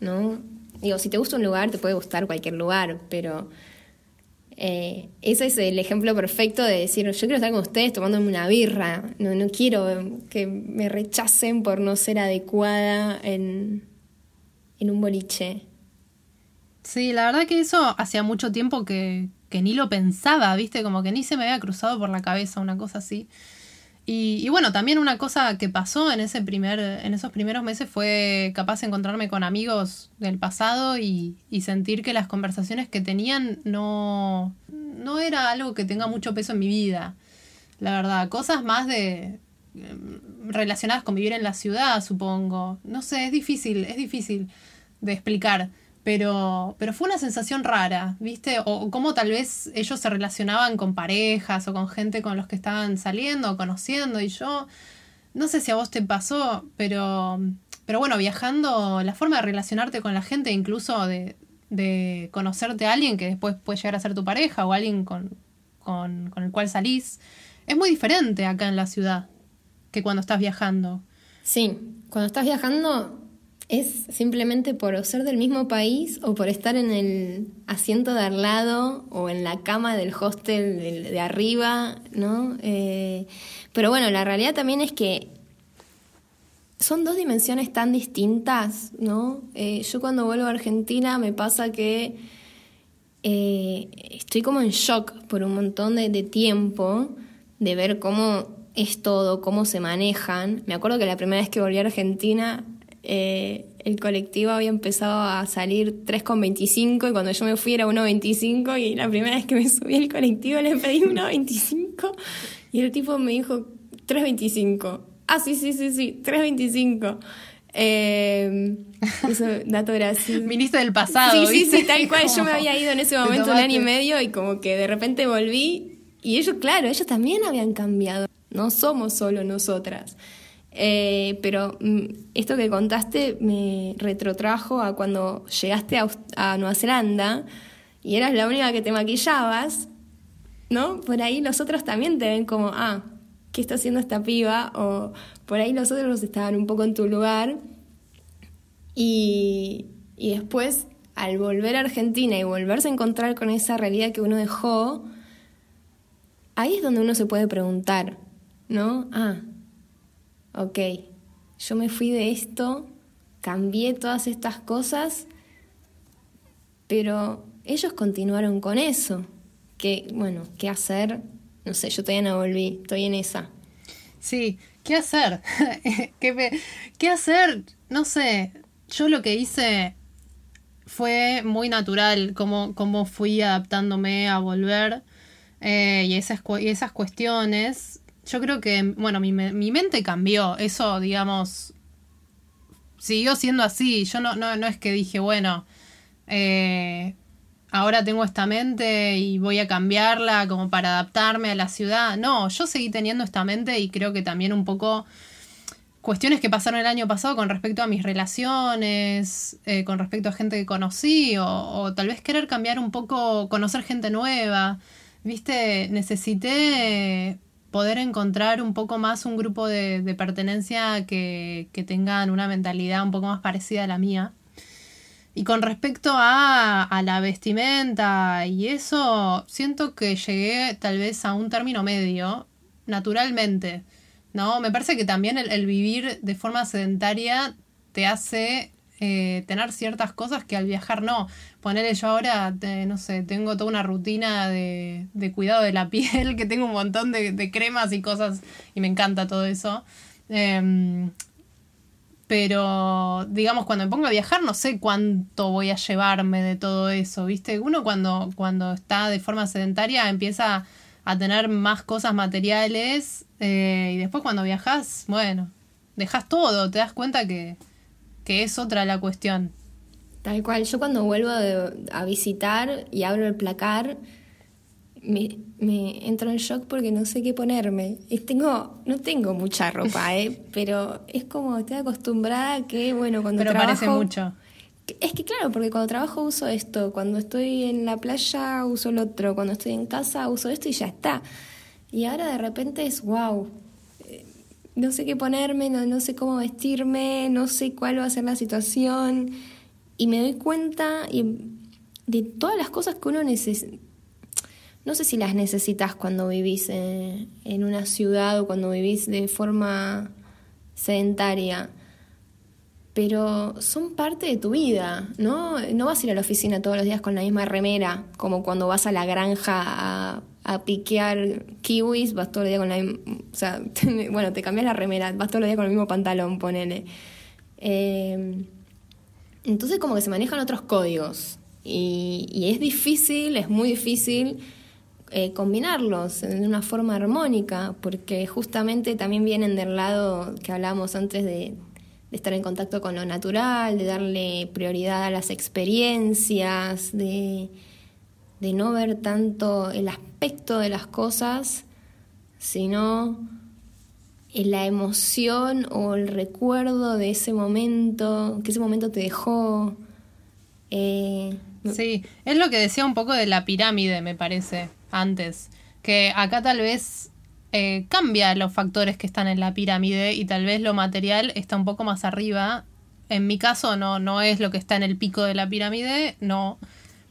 ¿no? Digo, si te gusta un lugar, te puede gustar cualquier lugar, pero eh, ese es el ejemplo perfecto de decir, yo quiero estar con ustedes tomándome una birra, no, no quiero que me rechacen por no ser adecuada en, en un boliche. Sí, la verdad que eso hacía mucho tiempo que, que ni lo pensaba, viste, como que ni se me había cruzado por la cabeza una cosa así. Y, bueno, también una cosa que pasó en, ese primer, en esos primeros meses fue capaz de encontrarme con amigos del pasado y, sentir que las conversaciones que tenían no, no era algo que tenga mucho peso en mi vida. La verdad, cosas más de em, relacionadas con vivir en la ciudad, supongo. No sé, es difícil, es difícil de explicar pero, pero fue una sensación rara, ¿viste? O, cómo tal vez ellos se relacionaban con parejas o con gente con los que estaban saliendo o conociendo y yo, no sé si a vos te pasó, pero, pero bueno, viajando, la forma de relacionarte con la gente, incluso de, de conocerte a alguien que después puede llegar a ser tu pareja o alguien con, con, con el cual salís, es muy diferente acá en la ciudad que cuando estás viajando. Sí, cuando estás viajando es simplemente por ser del mismo país o por estar en el asiento de al lado o en la cama del hostel de, arriba, ¿no? Eh, pero bueno, la realidad también es que son dos dimensiones tan distintas, ¿no? Eh, yo cuando vuelvo a Argentina me pasa que eh, estoy como en shock por un montón de, de tiempo de ver cómo es todo, cómo se manejan. Me acuerdo que la primera vez que volví a Argentina eh, el colectivo había empezado a salir 3,25 y cuando yo me fui era 1,25 y la primera vez que me subí al colectivo le pedí 1,25 y el tipo me dijo 3,25. Ah, sí, sí, sí, sí, 3,25. Eh, eso, dato gracioso. Viniste del pasado. Sí, sí, sí, tal cual. Yo me había ido en ese momento un año y medio y como que de repente volví y ellos, claro, ellos también habían cambiado. No somos solo nosotras. Eh, pero mm, esto que contaste me retrotrajo a cuando llegaste a, Nueva Zelanda y eras la única que te maquillabas, ¿no? Por ahí los otros también te ven como, ah, ¿qué está haciendo esta piba? O por ahí los otros estaban un poco en tu lugar. Y, y después, al volver a Argentina y volverse a encontrar con esa realidad que uno dejó, ahí es donde uno se puede preguntar, ¿no? Ah, ok, yo me fui de esto, cambié todas estas cosas, pero ellos continuaron con eso. Que, bueno, ¿qué hacer? No sé, yo todavía no volví, estoy en esa. Sí, ¿qué hacer? ¿Qué, ¿Qué hacer? No sé, yo lo que hice fue muy natural, como, como fui adaptándome a volver eh, y, esas, y esas cuestiones yo creo que, bueno, mi, mi mente cambió. Eso, digamos, siguió siendo así. Yo no, no, no es que dije, bueno, eh, ahora tengo esta mente y voy a cambiarla como para adaptarme a la ciudad. No, yo seguí teniendo esta mente y creo que también un poco cuestiones que pasaron el año pasado con respecto a mis relaciones, eh, con respecto a gente que conocí, o, o, tal vez querer cambiar un poco, conocer gente nueva. Viste, necesité poder encontrar un poco más un grupo de, pertenencia que, tengan una mentalidad un poco más parecida a la mía. Y con respecto a, la vestimenta y eso, siento que llegué tal vez a un término medio, naturalmente. ¿no? Me parece que también el, vivir de forma sedentaria te hace eh, tener ciertas cosas que al viajar no. Ponerle yo ahora, no sé, tengo toda una rutina de, cuidado de la piel, que tengo un montón de, de cremas y cosas, y me encanta todo eso. Em, pero, digamos, cuando me pongo a viajar, no sé cuánto voy a llevarme de todo eso, ¿viste? Uno cuando, cuando está de forma sedentaria empieza a tener más cosas materiales eh, y después cuando viajas, bueno, dejas todo, te das cuenta que, que es otra la cuestión. Tal cual, yo cuando vuelvo a visitar y abro el placar, me, me, entro en shock porque no sé qué ponerme. Y tengo, no tengo mucha ropa, ¿eh? pero es como estoy acostumbrada que, bueno, cuando pero parece mucho. Es que claro, porque cuando trabajo uso esto, cuando estoy en la playa uso el otro, cuando estoy en casa uso esto y ya está. Y ahora de repente es wow. Eh, no sé qué ponerme, no, no sé cómo vestirme, no sé cuál va a ser la situación. Y me doy cuenta de todas las cosas que uno necesita. No sé si las necesitas cuando vivís en, en una ciudad o cuando vivís de forma sedentaria pero son parte de tu vida, ¿no? No vas a ir a la oficina todos los días con la misma remera, como cuando vas a la granja a, a piquear kiwis, vas todo el día con la. O sea, bueno, te cambias la remera, vas todo el día con el mismo pantalón, ponele. Eh, entonces como que se manejan otros códigos y, y es difícil, es muy difícil eh, combinarlos de una forma armónica, porque justamente también vienen del lado que hablábamos antes de estar en contacto con lo natural, de darle prioridad a las experiencias, de, de no ver tanto el aspecto de las cosas, sino la emoción o el recuerdo de ese momento, que ese momento te dejó. Eh, sí, es lo que decía un poco de la pirámide, me parece, antes. Que acá tal vez eh, cambia los factores que están en la pirámide y tal vez lo material está un poco más arriba. En mi caso no, no es lo que está en el pico de la pirámide, no,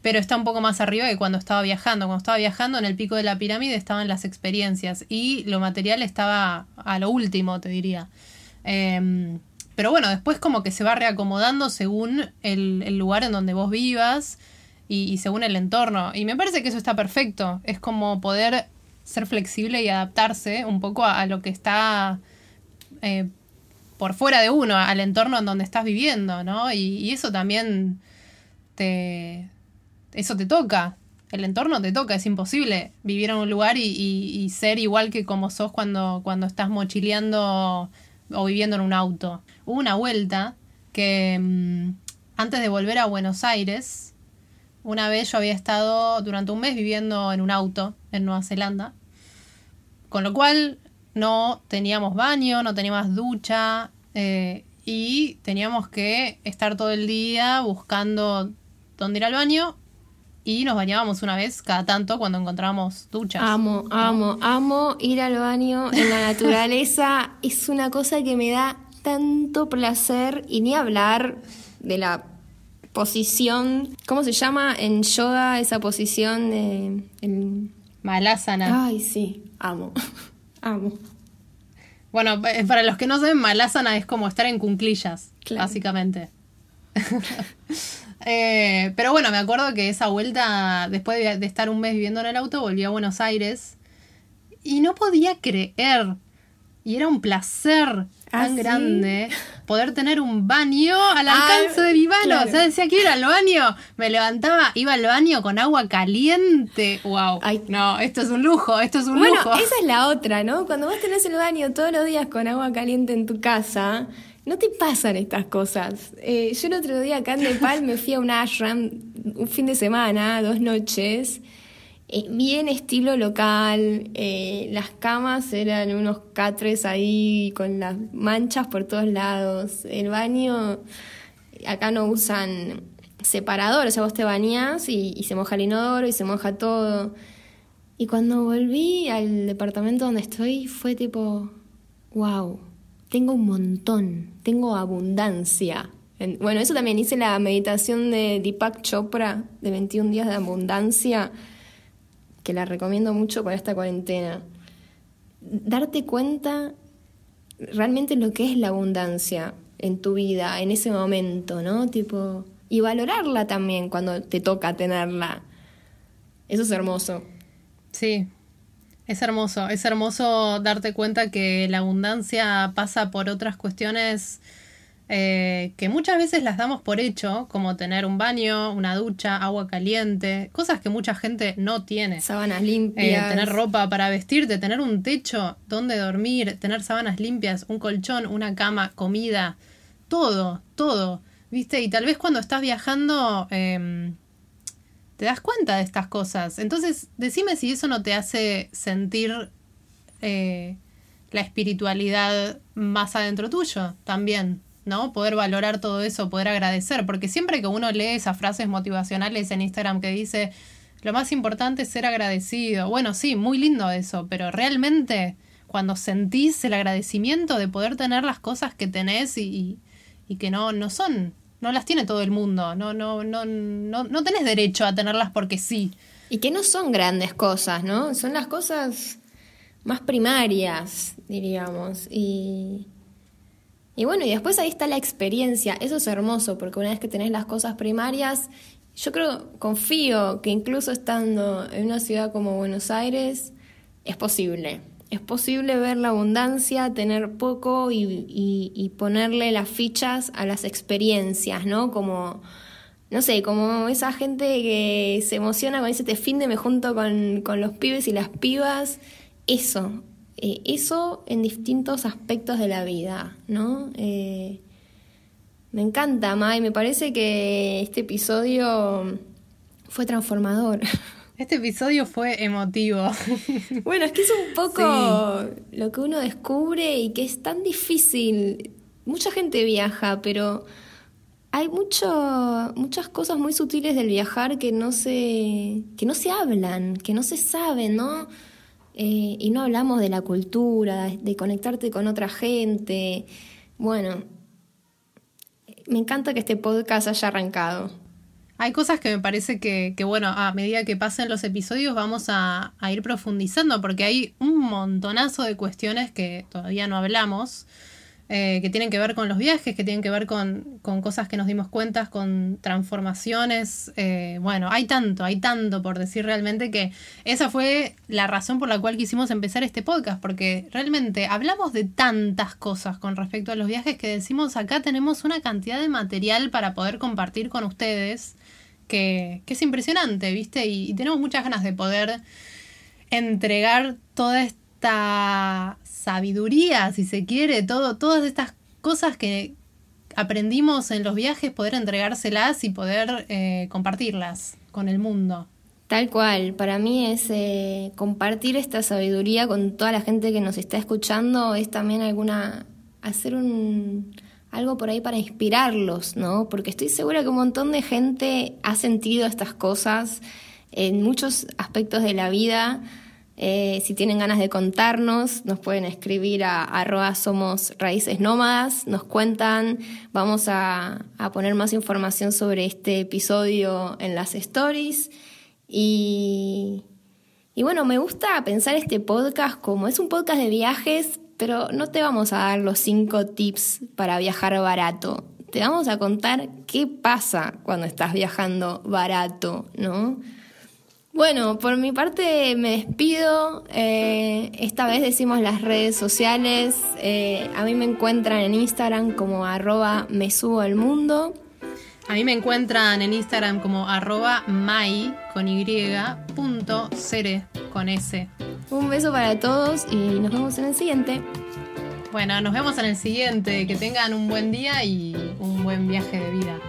pero está un poco más arriba que cuando estaba viajando. Cuando estaba viajando en el pico de la pirámide estaban las experiencias y lo material estaba a lo último, te diría. Em, pero bueno, después como que se va reacomodando según el, lugar en donde vos vivas y, según el entorno. Y me parece que eso está perfecto. Es como poder ser flexible y adaptarse un poco a, lo que está eh, por fuera de uno, al entorno en donde estás viviendo, ¿no? Y, eso también te... Eso te toca. El entorno te toca, es imposible vivir en un lugar y, ser igual que como sos cuando, cuando estás mochileando o viviendo en un auto. Hubo una vuelta que mm, antes de volver a Buenos Aires, una vez yo había estado durante un mes viviendo en un auto en Nueva Zelanda, con lo cual no teníamos baño, no teníamos ducha eh, y teníamos que estar todo el día buscando dónde ir al baño y nos bañábamos una vez cada tanto cuando encontrábamos duchas. Amo, amo, amo ir al baño en la naturaleza. es una cosa que me da tanto placer y ni hablar de la posición, ¿cómo se llama en yoga esa posición de el... Malasana? Ay, sí, amo, amo. Bueno, eh, para los que no saben, Malasana es como estar en cunclillas, básicamente. Eh, pero bueno, me acuerdo que esa vuelta, después de, estar un mes viviendo en el auto, volví a Buenos Aires y no podía creer. Y era un placer ¿Ah, tan grande poder tener un baño al ah, alcance de mi mano. O sea, decía que ir al baño. Me levantaba, iba al baño con agua caliente. ¡Wow! no, esto es un lujo, esto es un lujo. Bueno, esa es la otra, ¿no? Cuando vos tenés el baño todos los días con agua caliente en tu casa, no te pasan estas cosas. Eh, yo el otro día acá en Nepal me fui a un ashram un fin de semana, dos noches. Eh, bien estilo local, eh, las camas eran unos catres ahí con las manchas por todos lados, el baño, acá no usan separador, o sea, vos te bañás y, se moja el inodoro y se moja todo. Y cuando volví al departamento donde estoy fue tipo, wow, tengo un montón, tengo abundancia. Bueno, eso también hice la meditación de Deepak Chopra de 21 días de abundancia que la recomiendo mucho para esta cuarentena. Darte cuenta realmente lo que es la abundancia en tu vida, en ese momento, ¿no? Tipo, y valorarla también cuando te toca tenerla. Eso es hermoso. Sí, es hermoso, es hermoso darte cuenta que la abundancia pasa por otras cuestiones eh, que muchas veces las damos por hecho, como tener un baño, una ducha, agua caliente, cosas que mucha gente no tiene. Sábanas limpias. Eh, tener ropa para vestirte, tener un techo donde dormir, tener sábanas limpias, un colchón, una cama, comida, todo, todo, ¿viste? Y tal vez cuando estás viajando em, te das cuenta de estas cosas. Entonces, decime si eso no te hace sentir eh, la espiritualidad más adentro tuyo también, ¿no? Poder valorar todo eso, poder agradecer, porque siempre que uno lee esas frases motivacionales en Instagram que dice, lo más importante es ser agradecido, bueno, sí, muy lindo eso, pero realmente cuando sentís el agradecimiento de poder tener las cosas que tenés y, y que no, no son no las tiene todo el mundo, no, no, no, no, no tenés derecho a tenerlas porque sí. Y que no son grandes cosas, ¿no? Son las cosas más primarias, diríamos. Y, y bueno, y después ahí está la experiencia. Eso es hermoso, porque una vez que tenés las cosas primarias, yo creo, confío que incluso estando en una ciudad como Buenos Aires, es posible es posible ver la abundancia, tener poco y, ponerle las fichas a las experiencias, ¿no? Como, no sé, como esa gente que se emociona con ese te fin de me junto con, los pibes y las pibas. Eso, eh, eso en distintos aspectos de la vida, ¿no? Eh, me encanta, Mai, me parece que este episodio fue transformador. Este episodio fue emotivo. Bueno, es que es un poco lo que uno descubre y que es tan difícil. Mucha gente viaja, pero hay mucho, muchas cosas muy sutiles del viajar que no se, que no se hablan, que no se saben, ¿no? Eh, y no hablamos de la cultura, de conectarte con otra gente. Bueno, me encanta que este podcast haya arrancado. Hay cosas que me parece que, que, bueno, a medida que pasen los episodios vamos a, a, ir profundizando, porque hay un montonazo de cuestiones que todavía no hablamos, eh, que tienen que ver con los viajes, que tienen que ver con, con cosas que nos dimos cuenta, con transformaciones. Eh, bueno, hay tanto, hay tanto por decir realmente que esa fue la razón por la cual quisimos empezar este podcast, porque realmente hablamos de tantas cosas con respecto a los viajes que decimos acá tenemos una cantidad de material para poder compartir con ustedes que, es impresionante, ¿viste? Y, tenemos muchas ganas de poder entregar toda esta sabiduría, si se quiere, todo, todas estas cosas que aprendimos en los viajes, poder entregárselas y poder eh, compartirlas con el mundo. Tal cual, para mí es eh, compartir esta sabiduría con toda la gente que nos está escuchando, es también alguna, hacer un, algo por ahí para inspirarlos, ¿no? Porque estoy segura que un montón de gente ha sentido estas cosas en muchos aspectos de la vida. Eh, si tienen ganas de contarnos, nos pueden escribir a arroba somos raíces nómadas, nos cuentan, vamos a, poner más información sobre este episodio en las stories. Y bueno, me gusta pensar este podcast como es un podcast de viajes, pero no te vamos a dar los cinco tips para viajar barato. Te vamos a contar qué pasa cuando estás viajando barato, ¿no? Bueno, por mi parte me despido. Eh, esta vez decimos las redes sociales. Eh, a mí me encuentran en Instagram como arroba me subo al mundo. A mí me encuentran en Instagram como arroba mai con y punto cere con s. Un beso para todos y nos vemos en el siguiente. Bueno, nos vemos en el siguiente. Que tengan un buen día y un buen viaje de vida.